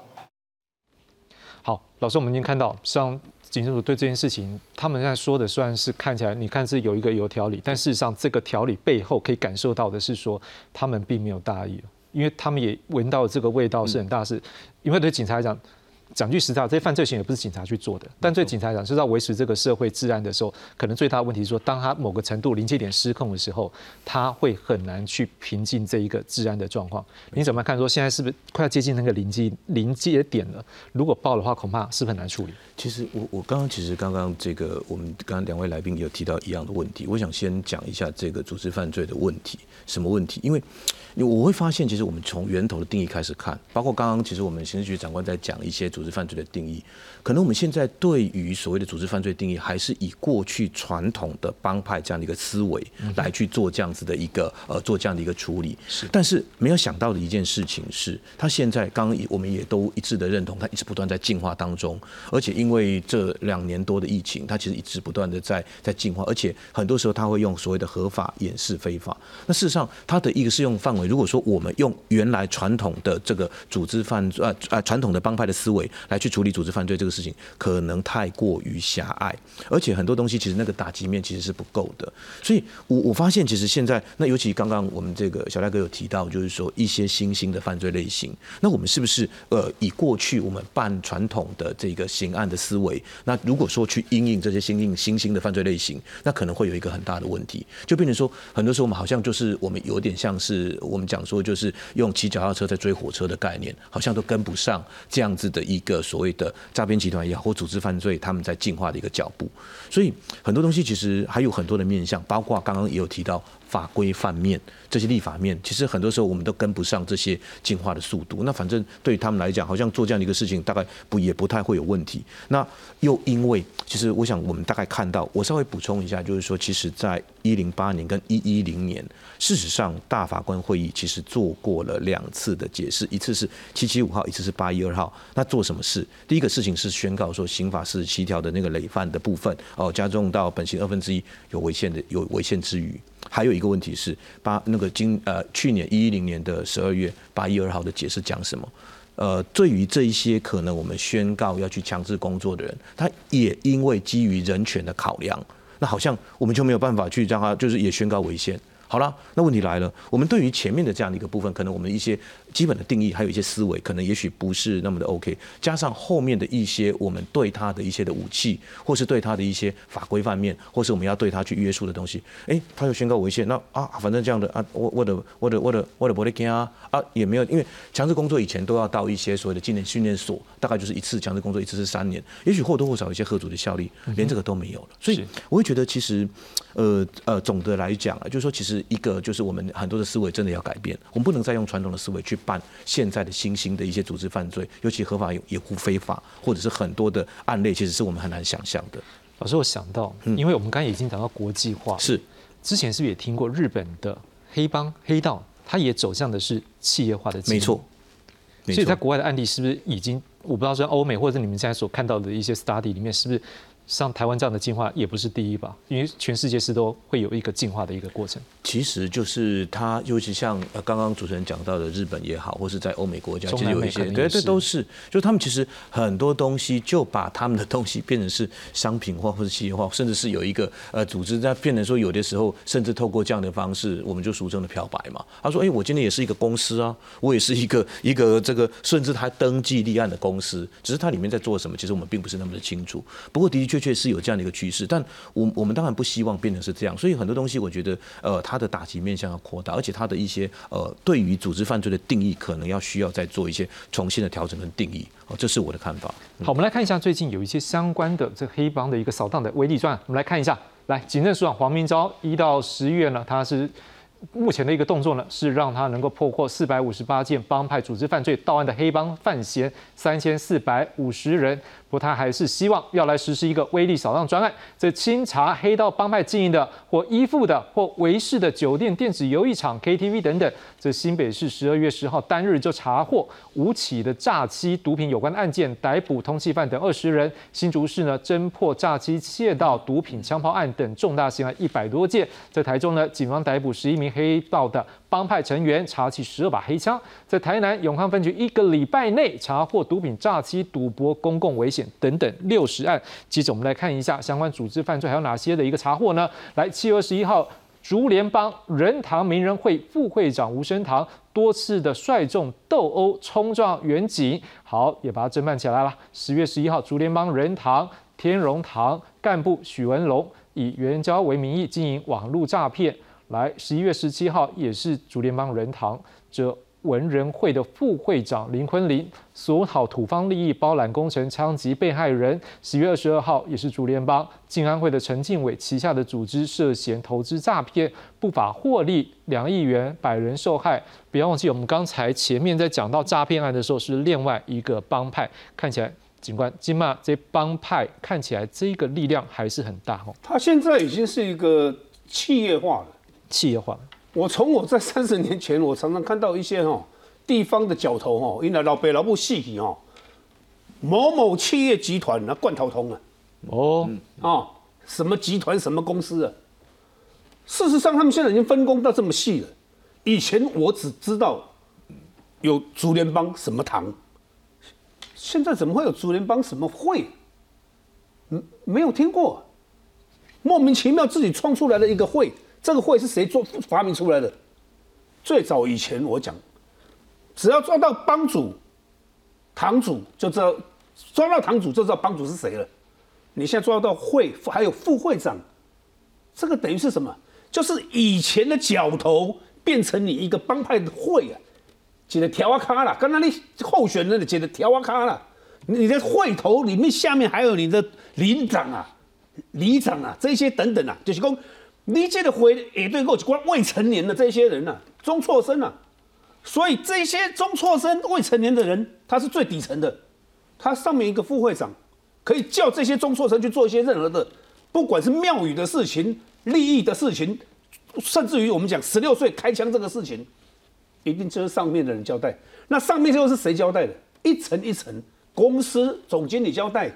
好，老师，我们已经看到，像警政署对这件事情，他们现在说的虽然是看起来，你看是有一个有条理，但事实上这个条理背后可以感受到的是说，他们并没有大意，因为他们也闻到这个味道是很大事，因为对警察来讲。讲句实在，这些犯罪行为不是警察去做的，但对警察来讲，是要维持这个社会治安的时候，可能最大的问题是说，当他某个程度临界点失控的时候，他会很难去平静这一个治安的状况。你怎么看？说现在是不是快要接近那个临界临界点了？如果爆的话，恐怕是很难处理。其实我我刚刚其实刚刚这个我们刚刚两位来宾有提到一样的问题，我想先讲一下这个组织犯罪的问题，什么问题？因为。我会发现，其实我们从源头的定义开始看，包括刚刚其实我们刑事局长官在讲一些组织犯罪的定义，可能我们现在对于所谓的组织犯罪定义，还是以过去传统的帮派这样的一个思维来去做这样子的一个呃做这样的一个处理。是，但是没有想到的一件事情是，他现在刚刚我们也都一致的认同，他一直不断在进化当中，而且因为这两年多的疫情，他其实一直不断的在在进化，而且很多时候他会用所谓的合法掩饰非法。那事实上，他的一个适用范围。如果说我们用原来传统的这个组织犯罪，呃呃传统的帮派的思维来去处理组织犯罪这个事情，可能太过于狭隘，而且很多东西其实那个打击面其实是不够的。所以，我我发现其实现在，那尤其刚刚我们这个小赖哥有提到，就是说一些新兴的犯罪类型，那我们是不是呃以过去我们办传统的这个刑案的思维，那如果说去应应这些新兴新兴的犯罪类型，那可能会有一个很大的问题，就变成说很多时候我们好像就是我们有点像是。我们讲说，就是用骑脚踏车在追火车的概念，好像都跟不上这样子的一个所谓的诈骗集团也好，或组织犯罪他们在进化的一个脚步。所以很多东西其实还有很多的面向，包括刚刚也有提到。法规范面，这些立法面，其实很多时候我们都跟不上这些进化的速度。那反正对于他们来讲，好像做这样的一个事情，大概不也不太会有问题。那又因为，其实我想我们大概看到，我稍微补充一下，就是说，其实在一零八年跟一一零年，事实上大法官会议其实做过了两次的解释，一次是七七五号，一次是八一二号。那做什么事？第一个事情是宣告说，刑法四十七条的那个累犯的部分，哦，加重到本刑二分之一有违宪的有违宪之余。还有一个问题是，八那个今呃去年一一零年的十二月八一二号的解释讲什么？呃，对于这一些可能我们宣告要去强制工作的人，他也因为基于人权的考量，那好像我们就没有办法去让他就是也宣告违宪。好了，那问题来了，我们对于前面的这样的一个部分，可能我们一些。基本的定义还有一些思维，可能也许不是那么的 OK。加上后面的一些我们对他的一些的武器，或是对他的一些法规方面，或是我们要对他去约束的东西，哎，他又宣告违宪，那啊，反正这样的啊，我我的我的我的我的不得干啊啊，也没有，因为强制工作以前都要到一些所谓的纪念训练所，大概就是一次强制工作一次是三年，也许或多或少一些合组的效力，连这个都没有了。所以我会觉得，其实呃呃，总的来讲啊，就是说，其实一个就是我们很多的思维真的要改变，我们不能再用传统的思维去。办现在的新兴的一些组织犯罪，尤其合法掩护非法，或者是很多的案例，其实是我们很难想象的。老师，我想到，因为我们刚才已经讲到国际化，是之前是不是也听过日本的黑帮黑道，它也走向的是企业化的？没错，所以在国外的案例是不是已经，我不知道说欧美或者是你们现在所看到的一些 study 里面是不是？像台湾这样的进化也不是第一吧，因为全世界是都会有一个进化的一个过程。其实就是它，尤其像呃刚刚主持人讲到的日本也好，或是在欧美国家，其实有一些，对对都是，就是他们其实很多东西就把他们的东西变成是商品化或者企业化，甚至是有一个呃组织在变成说有的时候甚至透过这样的方式，我们就俗称的漂白嘛。他说，哎，我今天也是一个公司啊，我也是一个 一个这个甚至他登记立案的公司，只是它里面在做什么，其实我们并不是那么的清楚。不过的确。确确是有这样的一个趋势，但我我们当然不希望变成是这样，所以很多东西我觉得，呃，它的打击面向要扩大，而且它的一些呃，对于组织犯罪的定义，可能要需要再做一些重新的调整跟定义。哦，这是我的看法。好，我们来看一下最近有一些相关的这黑帮的一个扫荡的威力传，我们来看一下。来，警政署长黄明昭一到十月呢，他是目前的一个动作呢，是让他能够破获四百五十八件帮派组织犯罪到案的黑帮犯嫌三千四百五十人。不过他还是希望要来实施一个威力扫荡专案，在清查黑道帮派经营的或依附的或维持的酒店、电子游艺场、KTV 等等。这新北市十二月十号单日就查获五起的诈欺毒品有关案件，逮捕通缉犯等二十人。新竹市呢侦破诈欺窃盗毒品枪炮案等重大刑案一百多件。在台中呢，警方逮捕十一名黑道的帮派成员，查起十二把黑枪。在台南永康分局一个礼拜内查获毒品、诈欺、赌博、公共危险等等六十案。接着我们来看一下相关组织犯罪还有哪些的一个查获呢？来，七月二十一号，竹联帮仁堂名人会副会长吴生堂多次的率众斗殴冲撞远景，好，也把它侦办起来了。十月十一号，竹联帮仁堂天荣堂干部许文龙以援交为名义经营网络诈骗。来，十一月十七号也是竹联帮仁堂这文人会的副会长林坤林索讨土方利益，包揽工程枪击被害人。十月二十二号也是竹联帮静安会的陈进伟旗下的组织涉嫌投资诈骗，不法获利两亿元，百人受害。不要忘记，我们刚才前面在讲到诈骗案的时候，是另外一个帮派，看起来。警官，金马这帮派看起来这个力量还是很大哦。他现在已经是一个企业化了，企业化。我从我在三十年前，我常常看到一些哦地方的角头哦，因为老北老部细体哦，某某企业集团那贯头通啊，哦啊，什么集团什么公司啊？事实上，他们现在已经分工到这么细了。以前我只知道有竹联帮什么堂。现在怎么会有竹联帮什么会？嗯，没有听过，莫名其妙自己创出来的一个会，这个会是谁做发明出来的？最早以前我讲，只要抓到帮主、堂主，就知道抓到堂主就知道帮主是谁了。你现在抓到会还有副会长，这个等于是什么？就是以前的角头变成你一个帮派的会啊。写的条啊卡了，刚才那候选人的写的条啊卡了，你的会头里面下面还有你的领长啊、里长啊这些等等啊，就是讲你这个回也对过关未成年的这些人呐，中辍生啊，所以这些中辍生未成年的人，他是最底层的，他上面一个副会长可以叫这些中辍生去做一些任何的，不管是庙宇的事情、利益的事情，甚至于我们讲十六岁开枪这个事情。一定就是上面的人交代，那上面又是谁交代的？一层一层，公司总经理交代，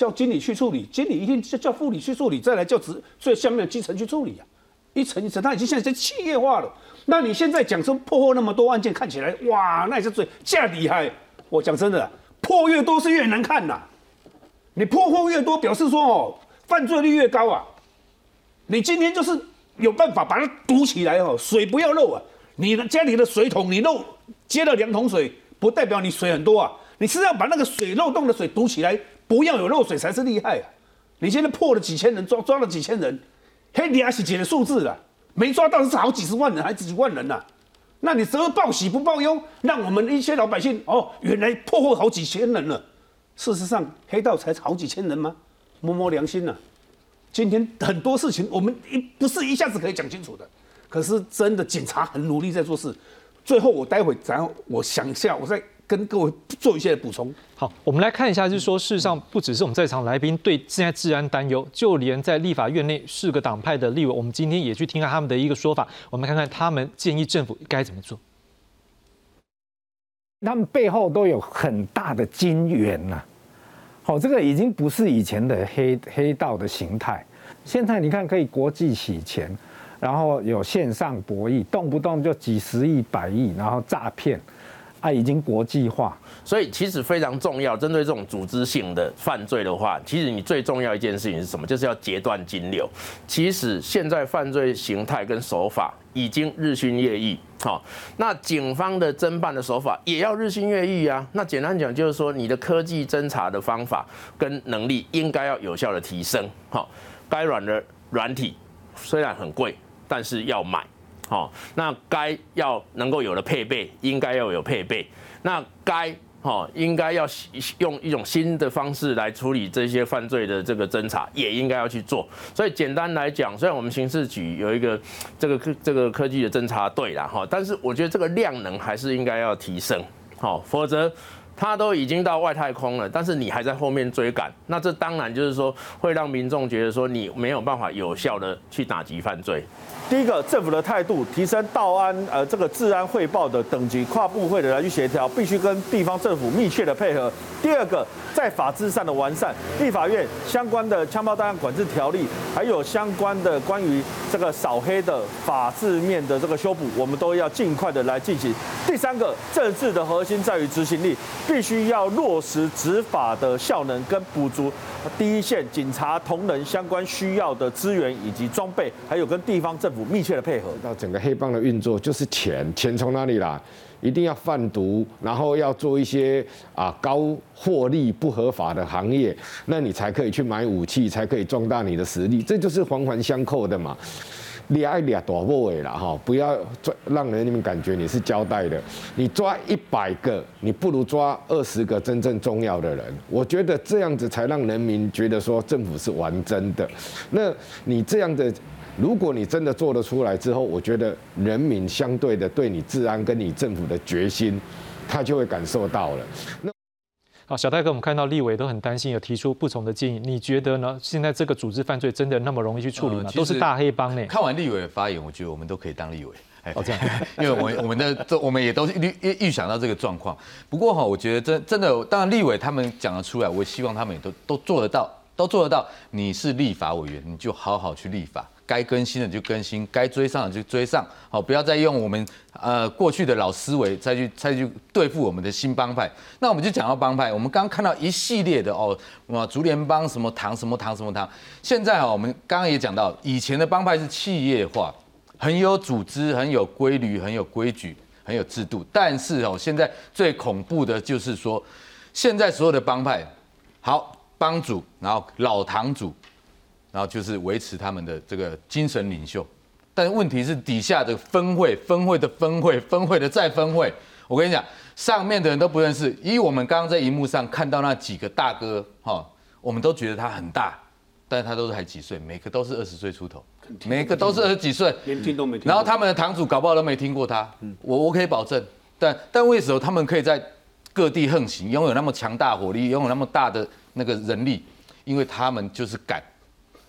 叫经理去处理，经理一定叫叫副理去处理，再来叫职最下面的基层去处理啊，一层一层，他已经现在企业化了。那你现在讲说破获那么多案件，看起来哇，那也是最价厉害。我讲真的，破越多是越难看呐。你破获越多，表示说哦，犯罪率越高啊。你今天就是有办法把它堵起来哦，水不要漏啊。你的家里的水桶，你漏接了两桶水，不代表你水很多啊。你是要把那个水漏洞的水堵起来，不要有漏水才是厉害啊。你现在破了几千人，抓抓了几千人，黑，你还是几的数字了，没抓到是好几十万人，还是几万人呐。那你则报喜不报忧，让我们一些老百姓哦，原来破获好几千人了。事实上，黑道才好几千人吗？摸摸良心呐。今天很多事情，我们一不是一下子可以讲清楚的。可是真的，警察很努力在做事。最后，我待会然后我想一下，我再跟各位做一些补充。好，我们来看一下，就是说，事实上不只是我们在场来宾对现在治安担忧，就连在立法院内四个党派的立委，我们今天也去听看他们的一个说法。我们看看他们建议政府该怎么做。他们背后都有很大的金源呐。好，这个已经不是以前的黑黑道的形态。现在你看，可以国际洗钱。然后有线上博弈，动不动就几十亿、百亿，然后诈骗，它，已经国际化。所以其实非常重要，针对这种组织性的犯罪的话，其实你最重要一件事情是什么？就是要截断金流。其实现在犯罪形态跟手法已经日新月异，好，那警方的侦办的手法也要日新月异啊。那简单讲就是说，你的科技侦查的方法跟能力应该要有效的提升，好，该软的软体虽然很贵。但是要买，好，那该要能够有的配备，应该要有配备。那该哈，应该要用一种新的方式来处理这些犯罪的这个侦查，也应该要去做。所以简单来讲，虽然我们刑事局有一个这个科这个科技的侦查队啦，哈，但是我觉得这个量能还是应该要提升，好，否则。他都已经到外太空了，但是你还在后面追赶，那这当然就是说会让民众觉得说你没有办法有效的去打击犯罪。第一个，政府的态度提升道安呃这个治安汇报的等级，跨部会的来去协调，必须跟地方政府密切的配合。第二个，在法制上的完善，立法院相关的枪炮弹药管制条例，还有相关的关于这个扫黑的法制面的这个修补，我们都要尽快的来进行。第三个，政治的核心在于执行力，必须要落实执法的效能跟补足第一线警察同仁相关需要的资源以及装备，还有跟地方政府。密切的配合，那整个黑帮的运作就是钱，钱从哪里来？一定要贩毒，然后要做一些啊高获利不合法的行业，那你才可以去买武器，才可以壮大你的实力，这就是环环相扣的嘛。你爱俩多不为了哈，不要抓让人们感觉你是交代的。你抓一百个，你不如抓二十个真正重要的人。我觉得这样子才让人民觉得说政府是玩真的。那你这样的。如果你真的做得出来之后，我觉得人民相对的对你治安跟你政府的决心，他就会感受到了。那好，小戴哥，我们看到立委都很担心，有提出不同的建议，你觉得呢？现在这个组织犯罪真的那么容易去处理吗？都是大黑帮呢。看完立委的发言，我觉得我们都可以当立委。哦，这样，因为我我们的这我们也都预预预想到这个状况。不过哈，我觉得真真的，当然立委他们讲得出来，我希望他们也都都做得到，都做得到。你是立法委员，你就好好去立法。该更新的就更新，该追上的就追上，好，不要再用我们呃过去的老思维再去再去对付我们的新帮派。那我们就讲到帮派，我们刚刚看到一系列的哦，啊，竹联帮什么堂什么堂什么堂。现在哦，我们刚刚也讲到，以前的帮派是企业化，很有组织，很有规律，很有规矩，很有制度。但是哦，现在最恐怖的就是说，现在所有的帮派，好帮主，然后老堂主。然后就是维持他们的这个精神领袖，但是问题是底下的分会、分会的分会、分会的再分会，我跟你讲，上面的人都不认识。以我们刚刚在荧幕上看到那几个大哥，哈，我们都觉得他很大，但是他都是才几岁，每个都是二十岁出头，每个都是二十几岁，连听都没听。然后他们的堂主搞不好都没听过他，我我可以保证。但但为什么他们可以在各地横行，拥有那么强大火力，拥有那么大的那个人力？因为他们就是敢。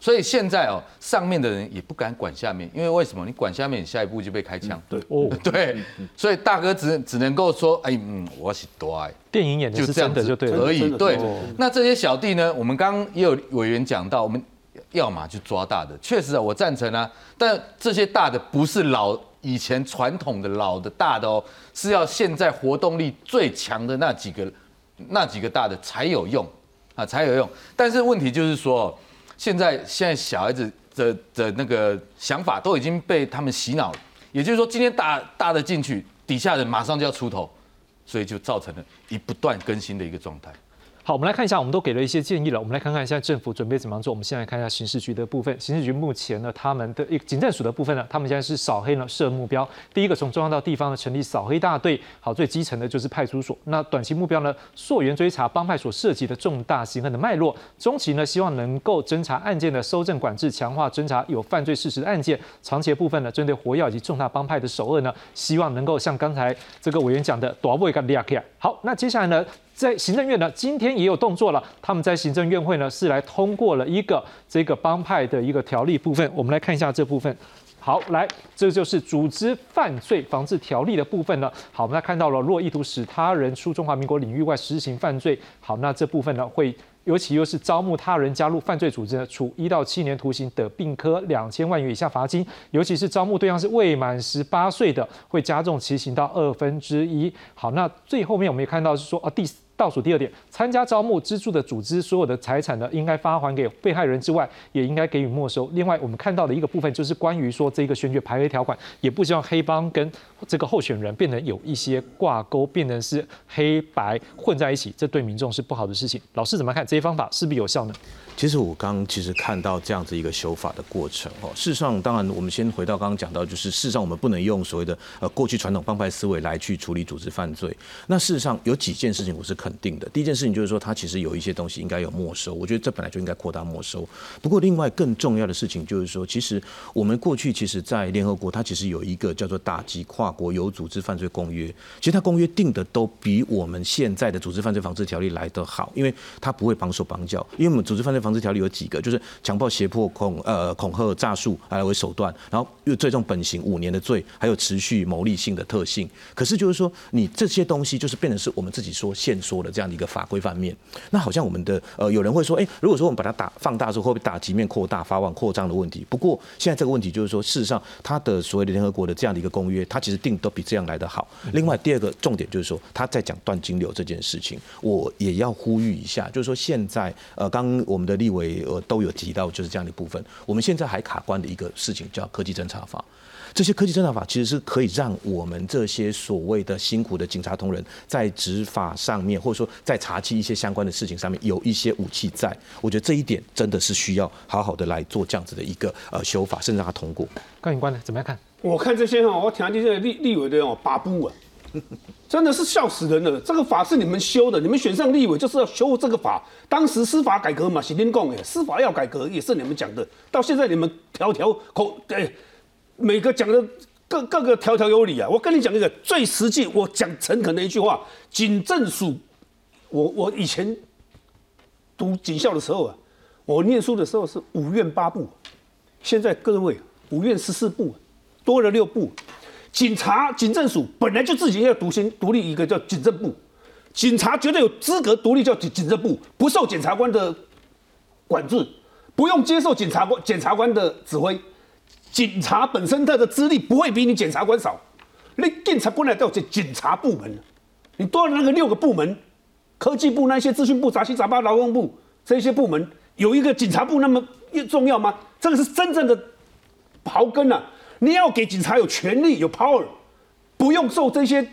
所以现在哦，上面的人也不敢管下面，因为为什么？你管下面，你下一步就被开枪。对哦，对，所以大哥只只能够说，哎，嗯，我是多爱。电影演的是真的就对而已。对，那这些小弟呢？我们刚刚也有委员讲到，我们要么就抓大的，确实啊，我赞成啊。但这些大的不是老以前传统的老的大的哦，是要现在活动力最强的那几个那几个大的才有用啊，才有用。但是问题就是说。现在现在小孩子的的那个想法都已经被他们洗脑了，也就是说，今天大大的进去，底下人马上就要出头，所以就造成了一不断更新的一个状态。好，我们来看一下，我们都给了一些建议了。我们来看看现在政府准备怎么样做。我们先来看一下刑事局的部分。刑事局目前呢，他们的一警政署的部分呢，他们现在是扫黑呢设目标。第一个，从中央到地方呢，成立扫黑大队。好，最基层的就是派出所。那短期目标呢，溯源追查帮派所涉及的重大刑案的脉络。中期呢，希望能够侦查案件的收证管制，强化侦查有犯罪事实的案件。长期的部分呢，针对活跃以及重大帮派的首恶呢，希望能够像刚才这个委员讲的，多不一个利亚克。好，那接下来呢？在行政院呢，今天也有动作了。他们在行政院会呢，是来通过了一个这个帮派的一个条例部分。我们来看一下这部分。好，来，这就是组织犯罪防治条例的部分呢。好，我们来看到了，若意图使他人出中华民国领域外实行犯罪，好，那这部分呢会。尤其又是招募他人加入犯罪组织，处一到七年徒刑的，并科两千万元以下罚金。尤其是招募对象是未满十八岁的，会加重其刑到二分之一。好，那最后面我们也看到是说，啊，第倒数第二点，参加招募资助的组织所有的财产呢，应该发还给被害人之外，也应该给予没收。另外，我们看到的一个部分就是关于说这个选举排黑条款，也不希望黑帮跟这个候选人变得有一些挂钩，变成是黑白混在一起，这对民众是不好的事情。老师怎么看这些方法是不是有效呢？其实我刚其实看到这样子一个修法的过程哦。事实上，当然我们先回到刚刚讲到，就是事实上我们不能用所谓的呃过去传统帮派思维来去处理组织犯罪。那事实上有几件事情我是肯定的。第一件事情就是说，它其实有一些东西应该有没收，我觉得这本来就应该扩大没收。不过另外更重要的事情就是说，其实我们过去其实在联合国，它其实有一个叫做打击跨国有组织犯罪公约。其实它公约定的都比我们现在的组织犯罪防治条例来得好，因为它不会绑手绑脚。因为我们组织犯罪防治条例有几个，就是强暴、胁迫、恐呃恐吓、诈术来为手段，然后又最重本刑五年的罪，还有持续牟利性的特性。可是就是说，你这些东西就是变成是我们自己说现说的这样的一个法规范面。那好像我们的呃有人会说，哎，如果说我们把它打放大之后，会不会打击面扩大、发往扩张的问题？不过现在这个问题就是说，事实上它的所谓的联合国的这样的一个公约，它其实定都比这样来得好。另外第二个重点就是说，他在讲断金流这件事情，我也要呼吁一下，就是说现在呃刚我们的立委呃都有提到就是这样的部分，我们现在还卡关的一个事情叫科技侦查法。这些科技侦查法其实是可以让我们这些所谓的辛苦的警察同仁在执法上面，或者说在查缉一些相关的事情上面有一些武器在。我觉得这一点真的是需要好好的来做这样子的一个呃修法，甚至让它通过。高警官呢？怎么样看？我看这些哈，我听这些立立委的哦把布啊，真的是笑死人了。这个法是你们修的，你们选上立委就是要修这个法。当时司法改革嘛，是您讲的，司法要改革也是你们讲的。到现在你们条条口对每个讲的各各个条条有理啊。我跟你讲一个最实际，我讲诚恳的一句话：警政署，我我以前读警校的时候啊，我念书的时候是五院八部，现在各位五院十四部，多了六部。警察警政署本来就自己要独行独立一个叫警政部，警察绝对有资格独立叫警警政部，不受检察官的管制，不用接受检察官检察官的指挥。警察本身他的资历不会比你检察官少，你警察本来叫警警察部门，你多了那个六个部门，科技部那些资讯部、杂七杂八劳动部这些部门，有一个警察部那么重要吗？这个是真正的刨根啊！你要给警察有权利、有 power，不用受这些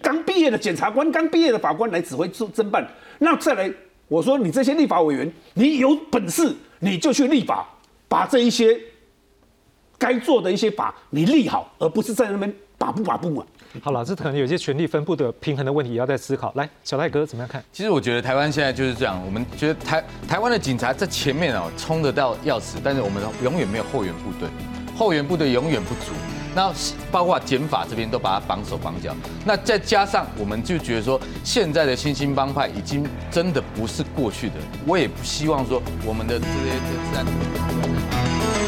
刚毕业的检察官、刚毕业的法官来指挥侦侦办。那再来，我说你这些立法委员，你有本事你就去立法，把这一些该做的一些法你立好，而不是在那边把不把不嘛。好了，这可能有些权力分布的平衡的问题，也要再思考。来，小戴哥怎么样看？其实我觉得台湾现在就是这样，我们觉得台台湾的警察在前面哦冲得到要死，但是我们永远没有后援部队。后援部队永远不足，那包括减法这边都把它绑手绑脚，那再加上我们就觉得说，现在的新兴帮派已经真的不是过去的，我也不希望说我们的这些治安。